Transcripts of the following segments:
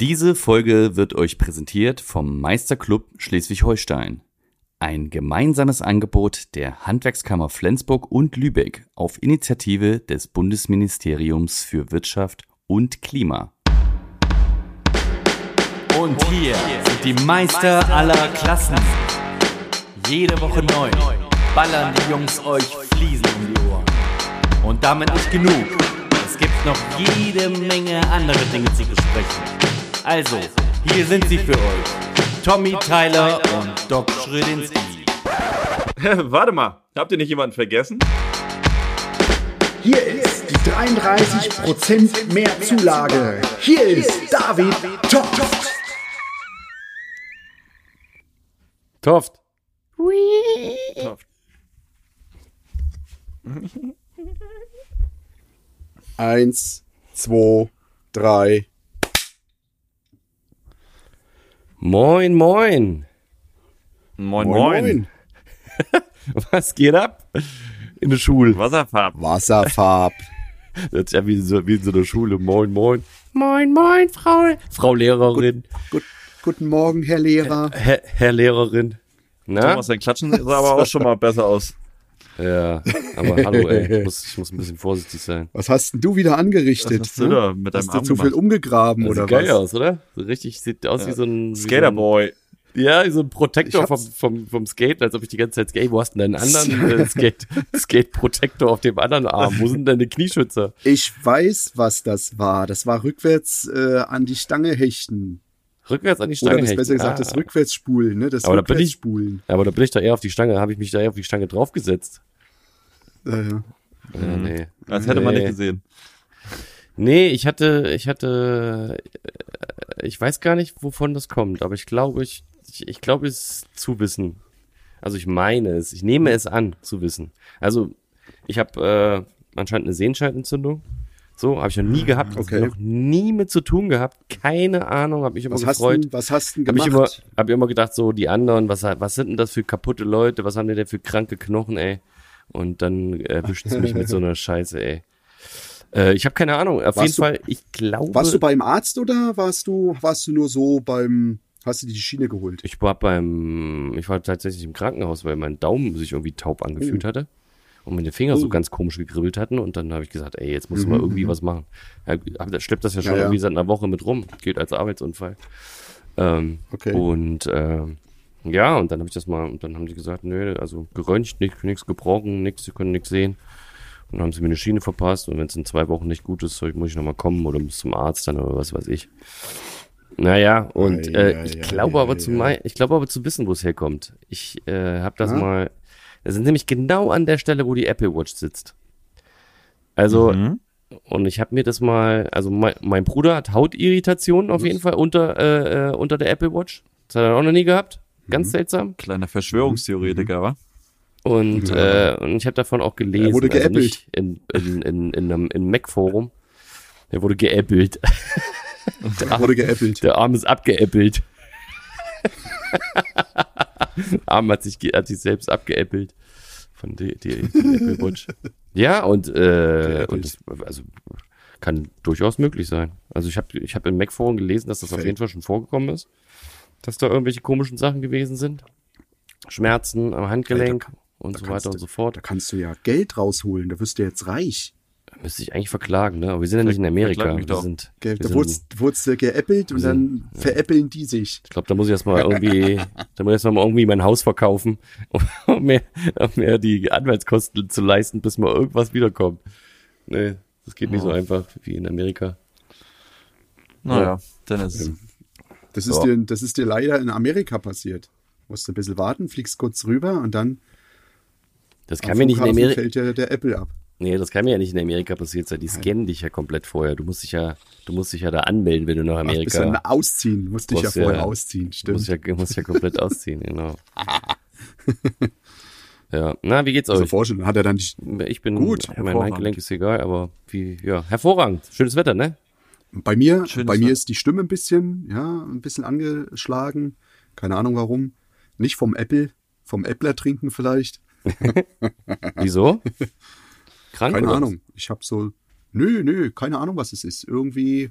Diese Folge wird euch präsentiert vom Meisterclub Schleswig-Holstein. Ein gemeinsames Angebot der Handwerkskammer Flensburg und Lübeck auf Initiative des Bundesministeriums für Wirtschaft und Klima. Und hier sind die Meister aller Klassen. Jede Woche neu ballern die Jungs euch Fliesen um die Ohren. Und damit nicht genug. Es gibt noch jede Menge andere Dinge zu besprechen. Also, hier sind sie für euch. Tommy Tyler und Doc Schrödinski. Warte mal, habt ihr nicht jemanden vergessen? Hier ist die 33% mehr Zulage. Hier ist David Toft. Toft. Toft. Eins, zwei, drei. Moin, moin. Moin, moin. Was geht ab? In der Schule. Wasserfarben. Wasserfarb. Das ist ja wie so, wie in so einer Schule. Moin, moin. Moin, moin, Frau, Frau Lehrerin. Gut, guten Morgen, Herr Lehrer. Herr, Herr Lehrerin. Na? Thomas, dein Klatschen sah aber auch schon mal besser aus. Ja, aber hallo, ey. Ich muss, ich muss ein bisschen vorsichtig sein. Was hast denn du wieder angerichtet? Was hast du da mit deinem Hast du Arm zu viel umgegraben Das oder sieht geil was? aus, oder? So richtig, sieht aus wie so ein... Skaterboy. So ja, wie so ein Protektor vom, vom, vom Skate, als ob ich die ganze Zeit, ey, wo hast du denn deinen anderen äh, Skate, Skate-Protektor auf dem anderen Arm? Wo sind deine Knieschützer? Ich weiß, was das war. Das war rückwärts äh, an die Stange hechten. Rückwärts an die Stange Oder das besser gesagt, Ah. das Rückwärtsspulen, ne? Das Aber da bin ich- Rückwärtsspulen. Aber da bin ich doch eher auf die Stange, habe ich mich da eher auf die Stange draufgesetzt. Äh, ja. Ja, nee. Als hätte man Nee. nicht gesehen. Nee, ich hatte, ich hatte, äh, ich weiß gar nicht, wovon das kommt, aber ich glaube, ich, ich, ich glaube es zu wissen. Also ich meine es, ich nehme es an zu wissen. Also ich habe äh, anscheinend eine Sehenscheidenentzündung. So, habe ich noch nie gehabt, Okay. noch nie mit zu tun gehabt. Keine Ahnung, habe mich immer Was hast, gefreut. denn, was hast denn Hab ich gemacht? immer, hab immer gedacht, so die anderen, was, was sind denn das für kaputte Leute, was haben die denn für kranke Knochen, ey? Und dann erwischt es mich mit so einer Scheiße, ey. Äh, ich habe keine Ahnung. Auf Warst jeden du- Fall, ich glaube, warst du beim Arzt oder warst du, warst du nur so beim, hast du die Schiene geholt? ich war beim, ich war tatsächlich im Krankenhaus, weil mein Daumen sich irgendwie taub angefühlt Oh. hatte und meine Finger so Oh. ganz komisch gegribbelt hatten und dann habe ich gesagt, ey, jetzt muss Mhm, mal irgendwie was machen. Ja, hab, schleppt das ja schon Ja, ja. irgendwie seit einer Woche mit rum, geht als Arbeitsunfall. Ähm, Okay. Und ähm, ja, und dann habe ich das mal, und dann haben die gesagt, nö, also geröntgt, nichts gebrochen, nichts, sie können nichts sehen. Und dann haben sie mir eine Schiene verpasst und wenn es in zwei Wochen nicht gut ist, soll ich, muss ich nochmal kommen oder muss zum Arzt dann oder was weiß ich. Naja, und äh, ich glaube aber zu ei. mein, ich glaube aber zu wissen, wo es herkommt. Ich äh, habe das Ja? mal, das sind nämlich genau an der Stelle, wo die Apple Watch sitzt. Also, Mhm. und ich habe mir das mal, also mein, mein Bruder hat Hautirritationen auf jeden Fall unter, äh, äh, unter der Apple Watch. Das hat er auch noch nie gehabt. Ganz seltsam. Kleiner Verschwörungstheoretiker, wa? Und, äh, und ich habe davon auch gelesen. Er wurde also geäppelt. nicht in, in, in, in einem in Mac-Forum. Der wurde geäppelt. der, Wurde geäppelt. der Arm ist abgeäppelt. Arm hat sich, hat sich selbst abgeäppelt. Von der die, die Apple Watch. Ja, und, äh, und das, also kann durchaus möglich sein. Also ich habe ich hab im Mac-Forum gelesen, dass das auf jeden Fall schon vorgekommen ist. Dass da irgendwelche komischen Sachen gewesen sind. Schmerzen am Handgelenk und so weiter und du- so fort. Da kannst du ja Geld rausholen, da wirst du jetzt reich. Müsste ich eigentlich verklagen, ne? Aber wir sind ja nicht in Amerika. Wir sind, wir da sind, wurdest, du geäppelt und dann veräppeln die sich. ich glaube, da muss ich erstmal irgendwie, da muss ich erstmal irgendwie mein Haus verkaufen, um mir, um mir die Anwaltskosten zu leisten, bis mal irgendwas wiederkommt. Nee, das geht nicht so einfach wie in Amerika. Naja, dann ist es. Das ist, Ja. dir, das ist dir leider in Amerika passiert. Musst du ein bisschen warten, fliegst kurz rüber und dann Das kann mir nicht in Amerika, fällt dir der Apple ab. Nee, das kann mir ja nicht in Amerika passiert sein. Die scannen dich ja komplett vorher. Du musst dich ja, du musst dich ja da anmelden, wenn du nach Ach, bist Amerika. dann ausziehen, musst dich ja Musst ja- vorher ausziehen, Du musst stimmt. ja, musst ja komplett ausziehen, genau. ja, na, wie geht's Also euch? vorstellen, hat er dann nicht, Ich bin Gut, mein. Handgelenk ist egal, aber wie, ja, hervorragend. Schönes Wetter, ne? bei mir, Schönes bei mir Wetter. ist die Stimme ein bisschen, ja, ein bisschen angeschlagen. Keine Ahnung warum. Nicht vom Apple, vom Appler trinken vielleicht. Wieso? Krank Keine? Ahnung. Ich habe so, nö, nö, keine Ahnung, was es ist. Irgendwie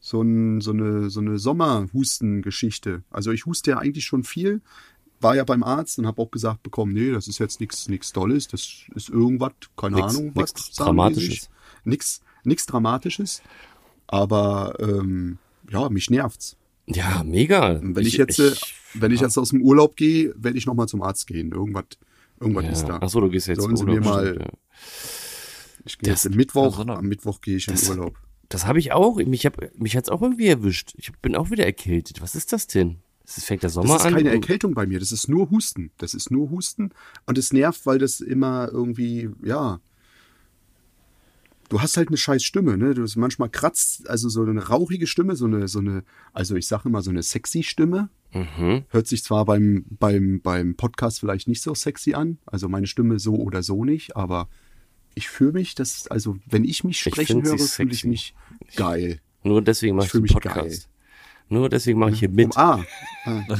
so, ein, so eine, so eine Sommerhustengeschichte. Also ich huste ja eigentlich schon viel, war ja beim Arzt und habe auch gesagt bekommen, nee, das ist jetzt nichts nichts Dolles, das ist irgendwas, keine Nix- Ahnung, nix was Dramatisches. Nichts nichts Dramatisches, aber ähm, ja, mich nervt's. Ja, mega. Wenn ich, jetzt, äh, wenn ich jetzt aus dem Urlaub gehe, werde ich noch mal zum Arzt gehen. Irgendwas, irgendwas ist da. ja. Achso, du gehst jetzt Sollen Sie Urlaub, mir mal- ja. Ich gehe Das- jetzt am Mittwoch, Sondern- am Mittwoch gehe ich in Das- Urlaub. Das habe ich auch. Mich, hab, mich hat's auch irgendwie erwischt. Ich bin auch wieder erkältet. Was ist das denn? Es fängt der Sommer Das ist an. keine Erkältung bei mir, das ist nur Husten. Das ist nur Husten und es nervt, weil das immer irgendwie, ja. Du hast halt eine scheiß Stimme, ne? Du hast manchmal kratzt, also so eine rauchige Stimme, so eine, so eine, also ich sage immer so eine sexy Stimme. Mhm. Hört sich zwar beim, beim, beim Podcast vielleicht nicht so sexy an, also meine Stimme so oder so nicht, aber ich fühle mich, das, also wenn ich mich Ich sprechen sie höre, fühle ich mich geil. Nur deswegen mache Ich ich, mich Podcast. geil. Nur deswegen mache ich hier mit. Um, ah,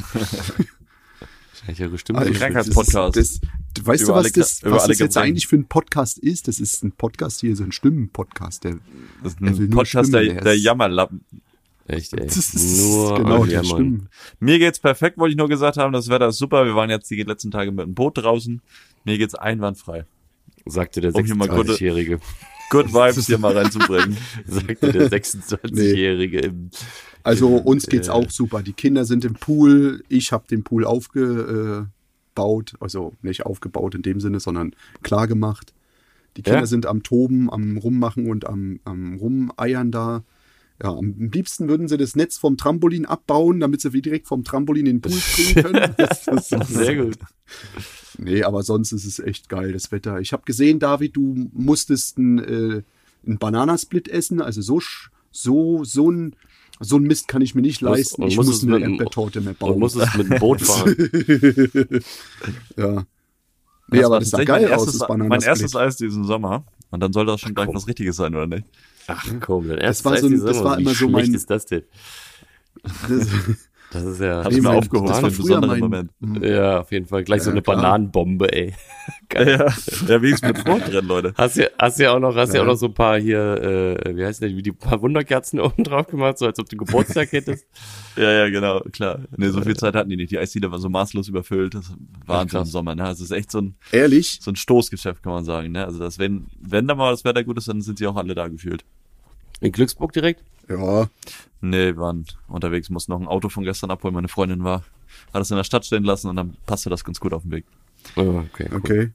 Ich ihre Stimme Also so Krankheits- schön. Podcast. Das, das, weißt Über du, was alle- das, was das jetzt eigentlich für ein Podcast ist? Das ist ein Podcast hier, so ein Stimmen-Podcast. Der, Das ist ein Podcast Stimmen, der, der der Jammerlappen. Echt, ey. das ist Nur genau Jammern. Stimmen. Mir geht's perfekt, wollte ich nur gesagt haben. Das Wetter ist super. Wir waren jetzt die letzten Tage mit dem Boot draußen. Mir geht's einwandfrei. Sagte der Um hier mal gute- 26-Jährige. Good Vibes hier mal reinzubringen. Sagte der 26-Jährige im Also uns geht's Äh. auch super. Die Kinder sind im Pool. Ich habe den Pool aufgebaut. Also nicht aufgebaut in dem Sinne, sondern klar gemacht. Die Kinder Ja? sind am Toben, am Rummachen und am, am Rumeiern da. Ja, am liebsten würden sie das Netz vom Trampolin abbauen, damit sie wie direkt vom Trampolin in den Pool springen können. Das, das, Sehr gut. Nee, aber sonst ist es echt geil, das Wetter. Ich habe gesehen, David, du musstest einen äh, einen Bananasplit essen. Also so, sch- so, so ein, so ein Mist kann ich mir nicht leisten. und Ich muss eine Erdbeertorte mehr Und bauen. muss es mit dem Boot fahren. ja. Nee, aber das sah geil mein aus, erstes, das Mein Bananasplit. erstes Eis diesen Sommer. Und dann soll das schon gleich komm. was Richtiges sein, oder nicht? Ach komm, dein erstes war Eis so ein- das war Wie immer so schlecht mein- ist das denn? Das, Das ist ja... Hab's mir mein- aufgehoben, das war früher besonderen mein- Moment. Ja, auf jeden Fall. Gleich so Ja, eine klar. Bananenbombe, ey. Ja, ja wie ist mit Sport drin, Leute? Hast ja, hast ja auch noch, hast ja. Ja. auch noch so ein paar hier, äh, wie heißt denn, wie die paar Wunderkerzen oben drauf gemacht, so als ob du Geburtstag hättest. Ja, ja, genau, klar. Nee, so viel Zeit hatten die nicht. Die Eisdiele war so maßlos überfüllt. Das war im Sommer, ne? Also es ist echt so ein, ehrlich? so ein Stoßgeschäft, kann man sagen, ne? Also das, wenn, wenn da mal das Wetter gut ist, dann sind sie auch alle da gefühlt. In Glücksburg direkt? Ja. Nee, wir waren unterwegs, mussten noch ein Auto von gestern abholen. Meine Freundin war, hat es in der Stadt stehen lassen und dann passte das ganz gut auf den Weg. Oh, okay. cool. Okay.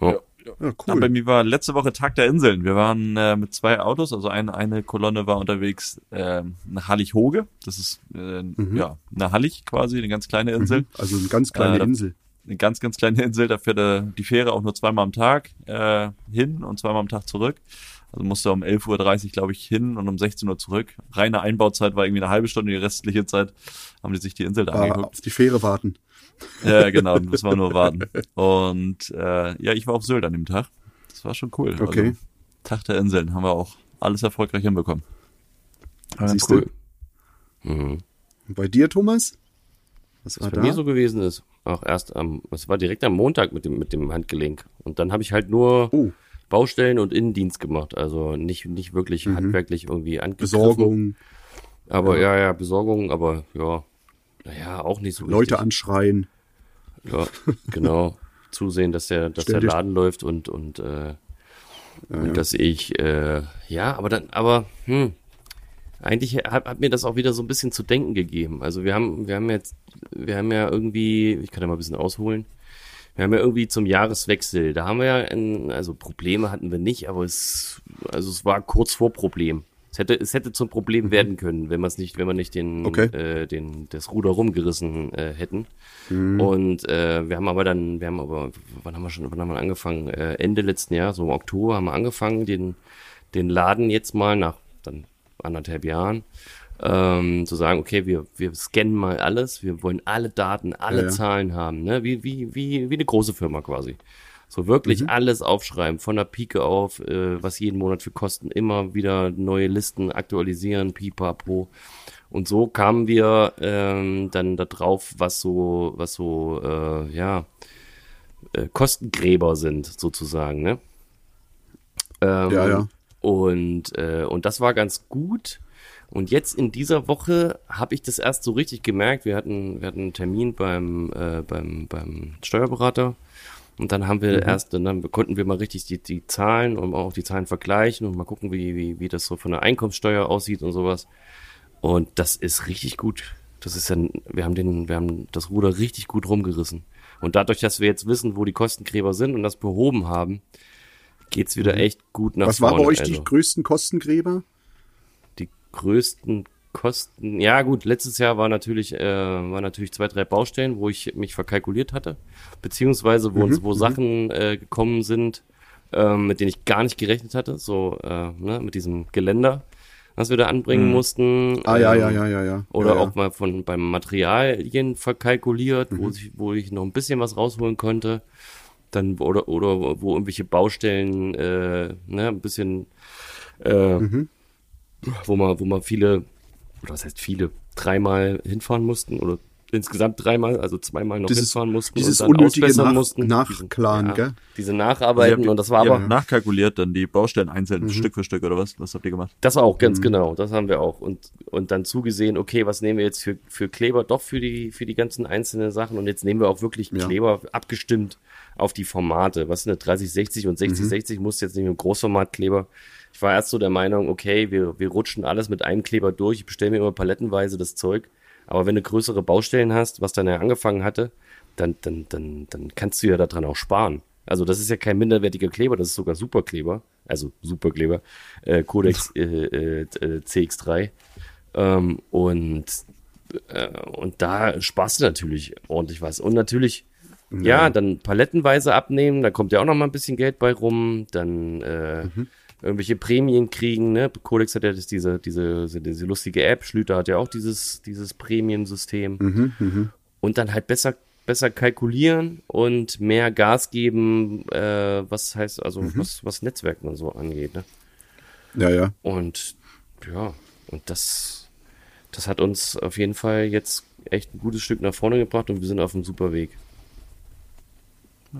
Oh. Ja, Ja, bei cool. mir war letzte Woche Tag der Inseln. Wir waren äh, mit zwei Autos, also eine, eine Kolonne war unterwegs äh, nach Hallig-Hoge. Das ist äh, ja eine Hallig quasi, eine ganz kleine Insel. Also eine ganz kleine Äh, da- Insel. Eine ganz, ganz kleine Insel, da fährt äh, die Fähre auch nur zweimal am Tag äh, hin und zweimal am Tag zurück. Also musste um 11.30 Uhr, glaube ich, hin und um 16 Uhr zurück. Reine Einbauzeit war irgendwie eine halbe Stunde, die restliche Zeit haben die sich die Insel da Ah, angeguckt. auf die Fähre warten. Ja, genau, muss man nur warten. Und äh, ja, ich war auf Sylt an dem Tag. Das war schon cool. Okay. Also, Tag der Inseln haben wir auch alles erfolgreich hinbekommen. War ganz Siehst du? Mhm. Und bei dir, Thomas? Was war Was bei da? mir so gewesen ist, auch erst am, es war direkt am Montag mit dem, mit dem Handgelenk. Und dann habe ich halt nur oh, Baustellen und Innendienst gemacht. Also nicht, nicht wirklich handwerklich irgendwie angegriffen. Mhm. Besorgung, Aber ja, ja, Besorgung, aber ja, naja, auch nicht so Leute richtig. anschreien. Ja, genau. Zusehen, dass der, dass der Laden läuft und, und, äh, und dass ich, äh, ja, aber dann, aber, hm, eigentlich hat, hat mir das auch wieder so ein bisschen zu denken gegeben. Also wir haben, wir haben jetzt, wir haben ja irgendwie, ich kann ja mal ein bisschen ausholen. Wir haben ja irgendwie zum Jahreswechsel, da haben wir ja, ein, also Probleme hatten wir nicht, aber es, also es war kurz vor Problem. Es hätte, es hätte zum Problem werden können, wenn man es nicht, wenn wir nicht den, Okay. äh, den, das Ruder rumgerissen äh, hätten. Und äh, wir haben aber dann, wir haben aber, wann haben wir schon, wann haben wir angefangen? Äh, Ende letzten Jahr, so im Oktober haben wir angefangen, den, den Laden jetzt mal nach dann anderthalb Jahren ähm, zu sagen, okay, wir, wir scannen mal alles, wir wollen alle Daten, alle Ja, ja. Zahlen haben, ne? wie, wie, wie, wie eine große Firma quasi. So wirklich Mhm. alles aufschreiben, von der Pike auf, äh, was jeden Monat für Kosten, immer wieder neue Listen aktualisieren, pipapo. Und so kamen wir ähm, dann da drauf, was so, was so, äh, ja, äh, Kostengräber sind, sozusagen, ne? Ähm, Ja, ja. Und, äh, und das war ganz gut. Und jetzt in dieser Woche habe ich das erst so richtig gemerkt. Wir hatten, wir hatten einen Termin beim, äh, beim, beim Steuerberater. Und dann haben wir erst, dann konnten wir mal richtig die, die Zahlen und auch die Zahlen vergleichen und mal gucken, wie, wie, wie das so von der Einkommenssteuer aussieht und sowas. Und das ist richtig gut. Das ist dann, wir haben den, wir haben das Ruder richtig gut rumgerissen. Und dadurch, dass wir jetzt wissen, wo die Kostengräber sind und das behoben haben, geht's wieder echt gut nach Was vorne. bei euch also die größten Kostengräber? Größten Kosten. Ja, gut, letztes Jahr war natürlich, äh, war natürlich zwei, drei Baustellen, wo ich mich verkalkuliert hatte, beziehungsweise wo uns, wo Sachen äh, gekommen sind, ähm, mit denen ich gar nicht gerechnet hatte, so äh, ne, mit diesem Geländer, was wir da anbringen mussten. Ah, ja, ähm, ja, ja, ja, ja. Oder ja, ja. auch mal von beim Materialien verkalkuliert, wo, Mhm. ich, wo ich noch ein bisschen was rausholen konnte. Dann oder oder wo irgendwelche Baustellen äh, ne, ein bisschen äh, Mhm. Wo man wo man viele oder was heißt viele dreimal hinfahren mussten oder insgesamt dreimal, also zweimal noch Dieses- hinfahren mussten dieses und dann unnötige ausbessern Nach- mussten. Nachklaren, Diesen- gell? Diese Nacharbeiten habt- und das war aber nachkalkuliert dann die Baustellen einzeln, Mhm. Stück für Stück oder was? Was habt ihr gemacht? Das auch, Mhm. ganz genau. Das haben wir auch. Und, und dann zugesehen, okay, was nehmen wir jetzt für, für Kleber doch für die, für die ganzen einzelnen Sachen. Und jetzt nehmen wir auch wirklich Ja. Kleber abgestimmt auf die Formate. Was sind eine 3060 und 6060 muss jetzt nicht mit einem Großformatkleber. Ich war erst so der Meinung, okay, wir, wir rutschen alles mit einem Kleber durch. Ich bestelle mir immer palettenweise das Zeug. Aber wenn du größere Baustellen hast, was dann ja angefangen hatte, dann, dann, dann, dann kannst du ja daran auch sparen. Also das ist ja kein minderwertiger Kleber, das ist sogar Superkleber. Also Superkleber. Äh, Codex äh, äh, äh, CX3. Ähm, und, äh, und da sparst du natürlich ordentlich was. Und natürlich, ja, dann palettenweise abnehmen, da kommt ja auch noch mal ein bisschen Geld bei rum. Dann äh, irgendwelche Prämien kriegen. Ne? Codex hat ja das, diese, diese, diese lustige App. Schlüter hat ja auch dieses, dieses Prämiensystem. Und dann halt besser besser kalkulieren und mehr Gas geben, äh, was heißt also was was Netzwerken und so angeht. Ne? Ja, ja. Und ja, und das, das hat uns auf jeden Fall jetzt echt ein gutes Stück nach vorne gebracht und wir sind auf einem super Weg.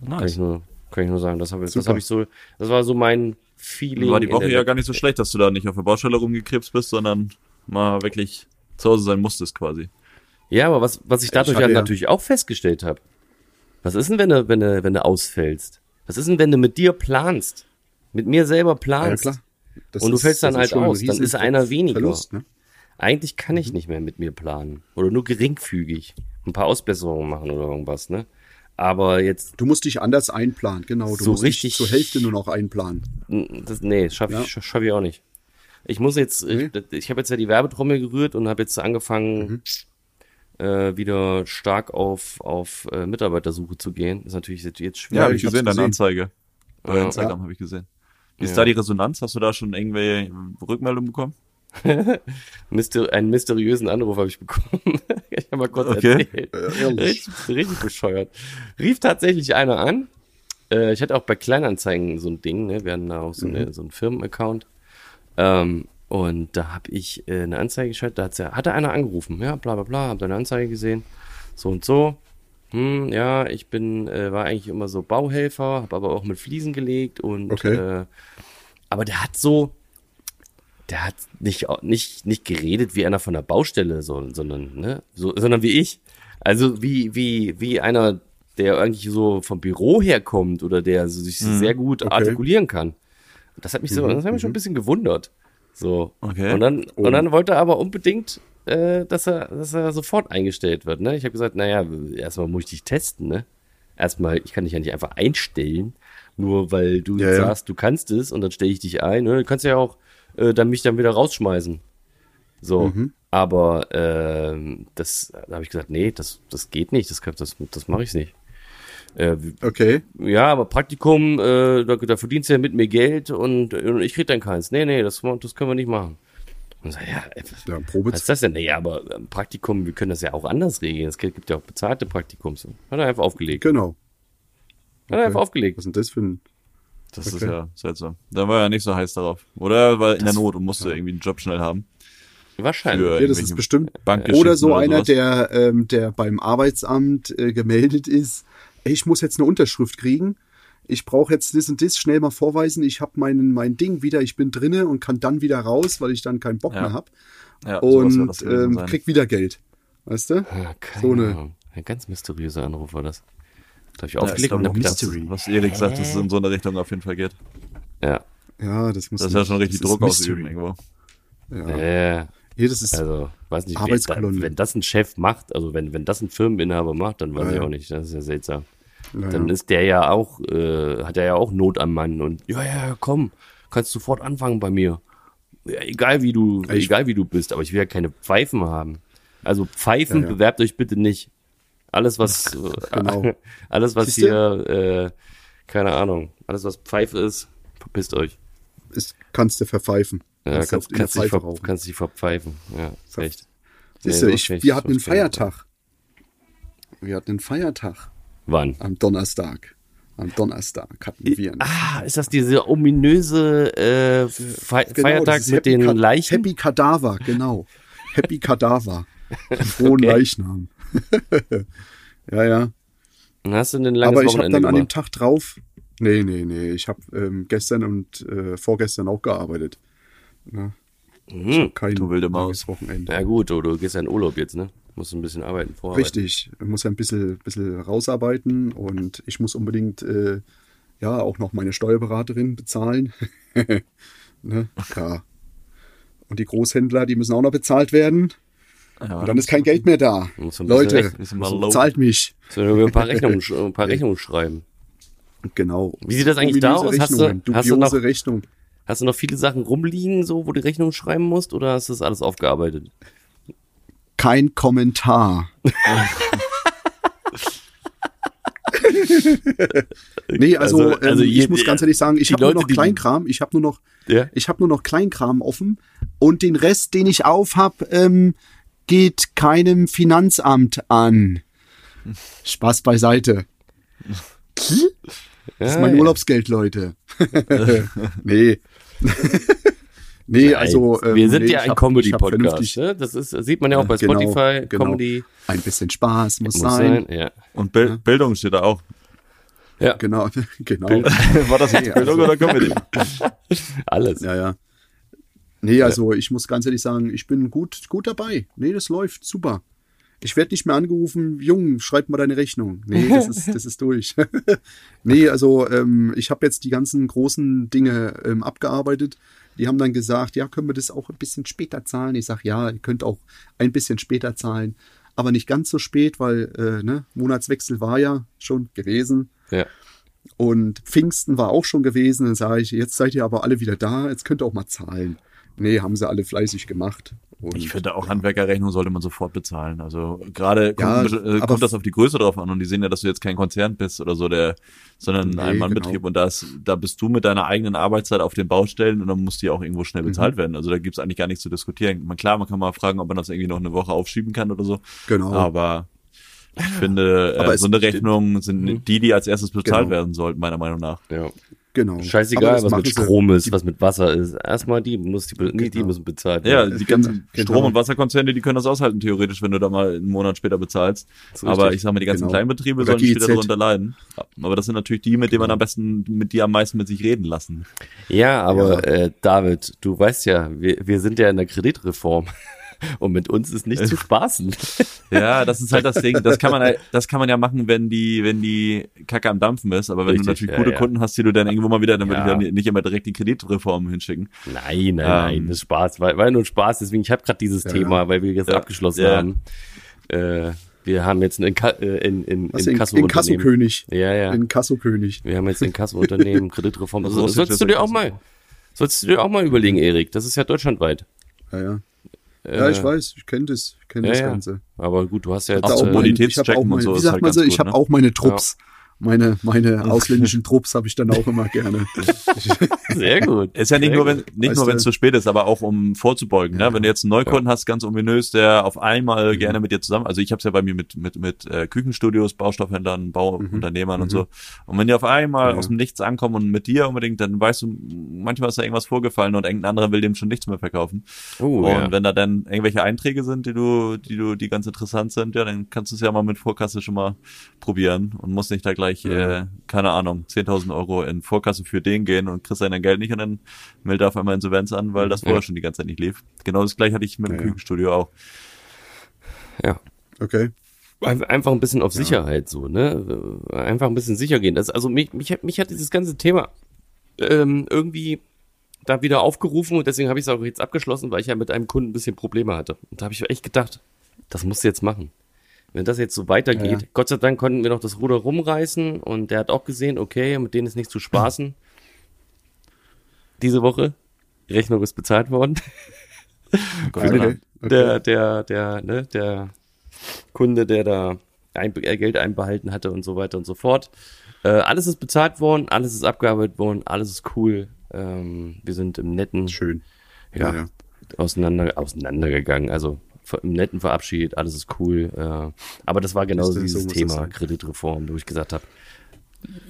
Kann ich nur, kann ich nur sagen. Das habe hab ich so, das war so mein Feeling. War die Woche ja gar nicht so schlecht, dass du da nicht auf der Baustelle rumgekrebst bist, sondern mal wirklich zu Hause sein musstest quasi. Ja, aber was, was ich dadurch hatte ja ja- natürlich auch festgestellt habe. Was ist denn, wenn du, wenn du, wenn du ausfällst? Was ist denn, wenn du mit dir planst? Mit mir selber Ja, planst? klar. Das Und du fällst dann halt aus, dann ist einer weniger. Verlust, ne? Eigentlich kann ich nicht mehr mit mir planen. Oder nur geringfügig. Ein paar Ausbesserungen machen oder irgendwas, ne? Aber jetzt, Du musst dich anders einplanen, genau. Du So musst richtig- dich zur Hälfte nur noch einplanen. das, nee, schaffe Ja. ich, schaff ich auch nicht. Ich muss jetzt, Nee. ich, ich habe jetzt ja die Werbetrommel gerührt und habe jetzt angefangen, Mhm. äh, wieder stark auf, auf äh, Mitarbeitersuche zu gehen. ist natürlich jetzt, jetzt Ja, habe ich ich gesehen, deine gesehen. Anzeige. Bei Ja. Instagram habe ich gesehen. Wie ist Ja. da die Resonanz? Hast du da schon irgendwelche Rückmeldungen bekommen? Einen mysteriösen Anruf habe ich bekommen. ich habe mal kurz Okay. erzählt. Äh. Richtig, richtig bescheuert. Rief tatsächlich einer an. Äh, ich hatte auch bei Kleinanzeigen so ein Ding, ne? Wir hatten da auch so, Mhm. eine, so einen Firmenaccount. Ähm, und da habe ich äh, eine Anzeige geschaltet, da hat's ja, hatte einer angerufen, ja, bla bla bla, hab deine Anzeige gesehen, so und so. Hm, ja, ich bin, äh, war eigentlich immer so Bauhelfer, habe aber auch mit Fliesen gelegt und Okay. äh, aber der hat so, der hat nicht, nicht, nicht geredet wie einer von der Baustelle, so, sondern, ne, so, sondern wie ich. Also wie, wie, wie einer, der eigentlich so vom Büro herkommt oder der so sich sehr gut Okay. artikulieren kann. Das hat mich so, das hat mich schon ein bisschen gewundert. So. Okay. Und dann, Oh. und dann wollte er aber unbedingt, äh, dass er, dass er sofort eingestellt wird, ne? Ich habe gesagt, naja, erstmal muss ich dich testen, ne? Erstmal, ich kann dich ja nicht einfach einstellen, nur weil du Ja, ja. sagst, du kannst es und dann stelle ich dich ein. Ne? Du kannst ja auch äh, dann mich dann wieder rausschmeißen. So. Mhm. Aber ähm, das, da habe ich gesagt, nee, das, das geht nicht, das, das, das mache ich nicht. Äh, Okay. ja, aber Praktikum, äh, da, da verdienst du ja mit mir Geld und, und ich krieg dann keins. Nee, nee, das, das können wir nicht machen. Und so, ja, äh, Ja, was ist das denn? Nee, aber ähm, Praktikum, wir können das ja auch anders regeln. Es gibt ja auch bezahlte Praktikums. Hat er einfach aufgelegt. Genau. Hat er einfach aufgelegt. Was ist denn das für ein. Das ist Okay. ja seltsam. Da war er nicht so heiß darauf. Oder war in der Not und musste irgendwie einen Job schnell haben. Wahrscheinlich. Ja, das ist bestimmt. Oder so einer, sowas. der, ähm, der beim Arbeitsamt äh, gemeldet ist. Ey, ich muss jetzt eine Unterschrift kriegen. ich brauche jetzt das und das schnell mal vorweisen, ich habe mein, mein Ding wieder, ich bin drinne und kann dann wieder raus, weil ich dann keinen Bock Ja. mehr hab Ja, und ähm, krieg wieder Geld. Weißt du? Ja, keine So eine-. Ein ganz mysteriöser Anruf war das. Da habe ich Ja, aufgelegt und ich, hab auch gedacht, was Erik sagt, dass es in so eine Richtung auf jeden Fall geht. ja. Ja, das muss Das ist ja nicht. schon richtig das ist Druck ausüben irgendwo. Ja. Ja. Hier, das ist, Also, weiß nicht, Arbeitskolonne. wenn das ein Chef macht, also wenn, wenn das ein Firmeninhaber macht, dann weiß Ja, ich ja. auch nicht. Das ist ja seltsam. ja, Dann ja. ist der ja auch, äh, hat er ja auch Not am Mann und ja, ja, komm, kannst sofort anfangen bei mir. Ja, egal wie du, Ich- egal wie du bist, aber ich will ja keine Pfeifen haben. Also Pfeifen, Ja, ja. bewerbt euch bitte nicht. Alles was, äh, Genau. alles was Siehste? hier, äh, keine Ahnung, alles was Pfeife ist, verpisst euch. ist, kannst du verpfeifen. Ja, Kannst kannst, kannst, dich ver, kannst dich verpfeifen. Ja, ist echt. Siehst Nee, du, ich, wir hatten einen. Feiertag. Wir hatten einen Feiertag Wann? am Donnerstag. Am Donnerstag hatten wir einen Ah, ist das diese ominöse äh, Fe Genau, Feiertag mit den Ka- Leichen? Happy Kadaver, genau. Happy Kadaver. Frohen Okay. Leichnam. ja, ja. Dann hast du ein langes Aber ich habe dann an dem gemacht. Tag drauf. Nee, nee, nee. Ich habe ähm, gestern und äh, vorgestern auch gearbeitet. Hm. Kein Du wilde Maus. Wochenende. Ja gut, du, du gehst ja in Urlaub jetzt, ne? Musst ein bisschen arbeiten vorher. Richtig. Ich muss ja ein bisschen, bisschen rausarbeiten und ich muss unbedingt äh, ja auch noch meine Steuerberaterin bezahlen. ne? Ja. Und die Großhändler, die müssen auch noch bezahlt werden. Ja, Und dann ist kein Geld mehr da. Leute, zahlt mich. So, wir ein paar Rechnungen, ein paar Rechnungen schreiben. Genau. Wie sieht das eigentlich da aus? Hast du- hast du noch- Rechnung. Hast du noch viele Sachen rumliegen, so, wo du Rechnungen schreiben musst, oder hast du das alles aufgearbeitet? Kein Kommentar. nee, also, Also- also ähm, ich muss ganz ehrlich sagen, ich habe nur noch Kleinkram. Ich habe nur noch, Ja. ich habe nur noch Kleinkram offen und den Rest, den ich auf hab, ähm, geht keinem Finanzamt an. Spaß beiseite. Das ist mein ja. Urlaubsgeld, Leute. nee. nee, also. ähm, wir sind nee, ja ein Comedy-Podcast. vernünftig Ne? Das ist, sieht man ja auch bei Genau, Spotify. genau. Comedy Ein bisschen Spaß muss, muss sein. sein. Ja. Und Bil Bildung steht da auch. ja, Genau, genau. War das jetzt Bildung oder Comedy? alles. Ja, ja. Nee, also ich muss ganz ehrlich sagen, ich bin gut, gut dabei. Nee, das läuft super. Ich werde nicht mehr angerufen, Jung, schreib mal deine Rechnung. Nee, das ist, das ist durch. nee, also ähm, ich habe jetzt die ganzen großen Dinge ähm, abgearbeitet. Die haben dann gesagt, ja, können wir das auch ein bisschen später zahlen? Ich sage, ja, ihr könnt auch ein bisschen später zahlen, aber nicht ganz so spät, weil äh, ne, Monatswechsel war ja schon gewesen. Ja. Und Pfingsten war auch schon gewesen. Dann sage ich, jetzt seid ihr aber alle wieder da, jetzt könnt ihr auch mal zahlen. Nee, haben sie alle fleißig gemacht. Und Ich finde auch Handwerkerrechnung sollte man sofort bezahlen. Also gerade Ja, kommt, äh, kommt das auf die Größe drauf an und die sehen ja, dass du jetzt kein Konzern bist oder so, der, sondern Nee, ein Ein-Mann-Betrieb genau. und da, ist, da bist du mit deiner eigenen Arbeitszeit auf den Baustellen und dann muss die auch irgendwo schnell Mhm. bezahlt werden. Also da gibt's eigentlich gar nichts zu diskutieren. Man, klar, man kann mal fragen, ob man das irgendwie noch eine Woche aufschieben kann oder so. Genau. Aber ich finde, äh, so eine Rechnung sind die, die als erstes bezahlt Genau. werden sollten, meiner Meinung nach. ja. Genau. Scheißegal, was mit sie- Strom ist, was mit Wasser ist. Erstmal die, muss die, nee, die Genau. müssen bezahlt Ja, werden. die Genau, ganzen genau. Strom- und Wasserkonzerne, die können das aushalten, theoretisch, wenn du da mal einen Monat später bezahlst. Aber ich sag mal, die ganzen Genau. Kleinbetriebe Oder sollen später darunter leiden. Aber das sind natürlich die, mit denen man am besten, mit die am meisten mit sich reden lassen. Ja, aber Äh, David, du weißt ja, wir, wir sind ja in der Kreditreform. Und mit uns ist nicht zu spaßen. Ja, das ist halt das Ding. Das kann man, halt- das kann man ja machen, wenn die, wenn die Kacke am Dampfen ist. Aber wenn Richtig, du natürlich ja, gute ja. Kunden hast, die du dann irgendwo mal wieder, dann würde Ja. ich dann nicht immer direkt die Kreditreform hinschicken. Nein, nein, Ähm. nein, das ist Spaß. War, war nur ein Spaß, deswegen, ich habe gerade dieses Ja, Thema, weil wir jetzt Ja. abgeschlossen Ja. haben. Äh, wir haben jetzt ein Inka äh, in, in, in, in Inkasso-Unternehmen. Kassokönig. Ja, ja. In Kassokönig. Wir haben jetzt ein Kassounternehmen, Kreditreform. Also, solltest du dir auch mal, solltest du dir auch mal überlegen, Erik. Das ist ja deutschlandweit. Ja, ja. Ja, ich Äh, weiß, ich kenne das, ich kenne Ja, das ja. Ganze. Aber gut, du hast ja jetzt, Auch äh, mein- ich hab auch und meine, so wie sagt halt man so, ich habe ne? auch meine Trupps. Meine, meine ausländischen Trupps habe ich dann auch immer gerne. sehr gut. Ist ja nicht Sehr nur, wenn, nicht Weißt nur, wenn es zu spät ist, aber auch um vorzubeugen. Ne? Wenn du jetzt einen Neukunden hast, ganz ominös, der auf einmal Mhm. gerne mit dir zusammen, also ich habe es ja bei mir mit mit mit äh, Küchenstudios, Baustoffhändlern, Bauunternehmern und so. Und wenn die auf einmal Mhm. Ja. aus dem Nichts ankommen und mit dir unbedingt, dann weißt du, manchmal ist da irgendwas vorgefallen und irgendein anderer will dem schon nichts mehr verkaufen. Oh, und ja. wenn da dann irgendwelche Einträge sind, die du, die du, die ganz interessant sind, ja, dann kannst du es ja mal mit Vorkasse schon mal probieren und musst nicht da gleich gleich, äh, keine Ahnung, 10.000 Euro in Vorkasse für den gehen und kriegst dann dein Geld nicht und dann meldet er auf einmal Insolvenz an, weil das vorher Ja. schon die ganze Zeit nicht lief. Genau das gleiche hatte ich mit dem Ja, ja. Küchenstudio auch. Ja. Okay. Ein- Einfach ein bisschen auf Sicherheit so, ne? Einfach ein bisschen sicher gehen. Das, also mich, mich, hat- mich hat dieses ganze Thema ähm, irgendwie da wieder aufgerufen und deswegen habe ich es auch jetzt abgeschlossen, weil ich ja mit einem Kunden ein bisschen Probleme hatte. Und da habe ich echt gedacht, das musst du jetzt machen. Wenn das jetzt so weitergeht, Ja. Gott sei Dank konnten wir noch das Ruder rumreißen und der hat auch gesehen, okay, mit denen ist nicht zu spaßen. Diese Woche, Rechnung ist bezahlt worden. Gott. Okay. Der, der, der, ne, der Kunde, der da ein, äh, Geld einbehalten hatte und so weiter und so fort. Äh, alles ist bezahlt worden, alles ist abgearbeitet worden, alles ist cool. Ähm, wir sind im netten, Schön. ja, Ja, ja. auseinander, auseinandergegangen. Also im netten Verabschied, alles ist cool. Äh, aber das war genau Das so dieses das Thema. Kreditreform, wo ich gesagt habe,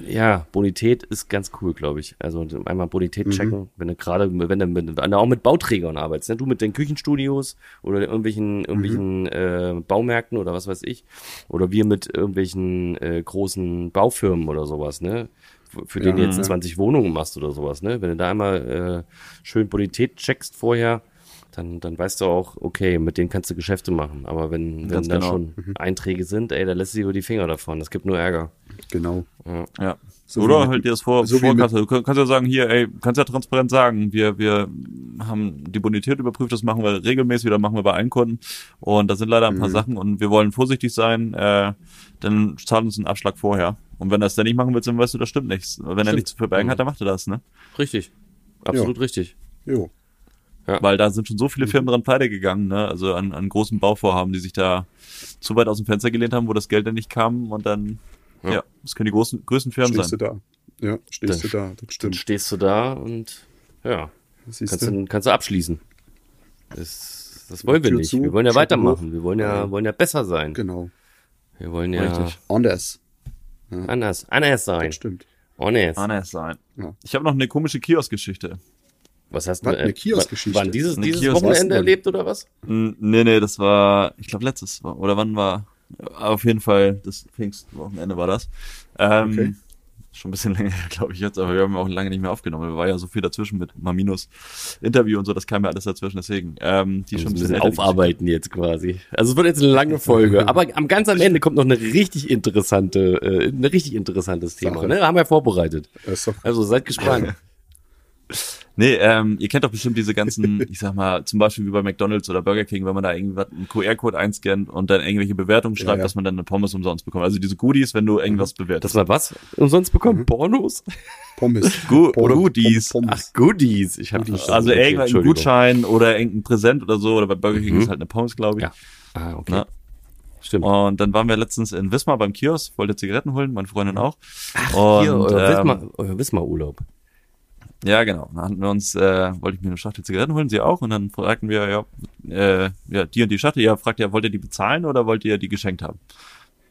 ja, Bonität ist ganz cool, glaube ich. Also einmal Bonität checken, wenn du gerade, wenn du, mit, wenn du auch mit Bauträgern arbeitest, ne? du mit den Küchenstudios oder irgendwelchen, irgendwelchen äh, Baumärkten oder was weiß ich, oder wir mit irgendwelchen äh, großen Baufirmen oder sowas, ne? Für, für den du jetzt 20 Wohnungen machst oder sowas, ne? Wenn du da einmal äh, schön Bonität checkst vorher, dann, dann weißt du auch, okay, mit denen kannst du Geschäfte machen. Aber wenn, wenn da genau. schon Einträge sind, ey, da lässt sich über die Finger davon. Das gibt nur Ärger. Genau. Ja. So Oder halt dir das vor, so Vorkasse. Du kann- kannst ja sagen, hier, ey, kannst ja transparent sagen, wir, wir haben die Bonität überprüft, das machen wir regelmäßig oder machen wir bei allen Kunden. Und da sind leider ein paar Mhm. Sachen und wir wollen vorsichtig sein, äh, dann zahlt uns einen Abschlag vorher. Und wenn er es dann nicht machen willst, dann weißt du, das stimmt nichts. Wenn er Stimmt. nichts zu verbergen Mhm. hat, dann macht er das, ne? Richtig. Absolut richtig. Jo. Weil da sind schon so Mhm. viele Firmen dran pleite gegangen, ne? Also an, an großen Bauvorhaben, die sich da zu weit aus dem Fenster gelehnt haben, wo das Geld dann nicht kam und dann, ja, Ja. das können die großen, größten Firmen Stehst du sein. da. Ja, stehst Dann- du da. Das Dann stimmt. stehst du da und ja, Siehst kannst du? du, kannst du abschließen. Das, das wollen wir Tür nicht. zu, wir wollen ja weitermachen. hoch. Wir wollen ja, Ja. wollen ja besser sein. Genau. Wir wollen ja Richtig. Anders. anders, anders sein. Das stimmt. Honest. Honest sein. Ja. Ich habe noch eine komische Kioskgeschichte. Was hast du? eine äh, Kioskgeschichte? Wann dieses, dieses Kiosk- Wochenende erlebt oder was? Nee, nee, das war, ich glaube letztes war, oder wann war, auf jeden Fall, das Pfingstwochenende war das. Ähm, Okay. Schon ein bisschen länger, glaube ich jetzt, aber wir haben auch lange nicht mehr aufgenommen. Da war ja so viel dazwischen mit Maminus Interview und so, das kam ja alles dazwischen, deswegen. Ähm, die Wir schon ein müssen bisschen aufarbeiten jetzt quasi. Also es wird jetzt eine lange Folge, aber am ganz am Ende kommt noch eine richtig interessante, äh, ein richtig interessantes Thema. Ne? Haben wir vorbereitet. Also seid gespannt. Nee, ähm, ihr kennt doch bestimmt diese ganzen, ich sag mal, zum Beispiel wie bei McDonalds oder Burger King, wenn man da irgendwas, einen QR-Code einscannt und dann irgendwelche Bewertungen schreibt, ja. dass man dann eine Pommes umsonst bekommt. Also diese Goodies, wenn du irgendwas bewertest. Das war was? Umsonst bekommen? Pornos? Pommes. Gu- Pommes. Goodies. Pommes. Ach, Goodies. Ich habe also irgendein Gutschein oder irgendein Präsent oder so, oder bei Burger King Mhm. ist halt eine Pommes, glaube ich. Ja. Ah, okay. Na? Stimmt. Und dann waren wir letztens in Wismar beim Kiosk, wollte Zigaretten holen, meine Freundin auch. Ach, und, hier, euer ähm, Wismar, euer Wismar-Urlaub. Ja, genau. Dann hatten wir uns, äh, wollte ich mir eine Schachtel Zigaretten holen, sie auch. Und dann fragten wir, ja, äh, ja, die und die Schachtel, ja, fragt ja, wollt ihr die bezahlen oder wollt ihr die geschenkt haben?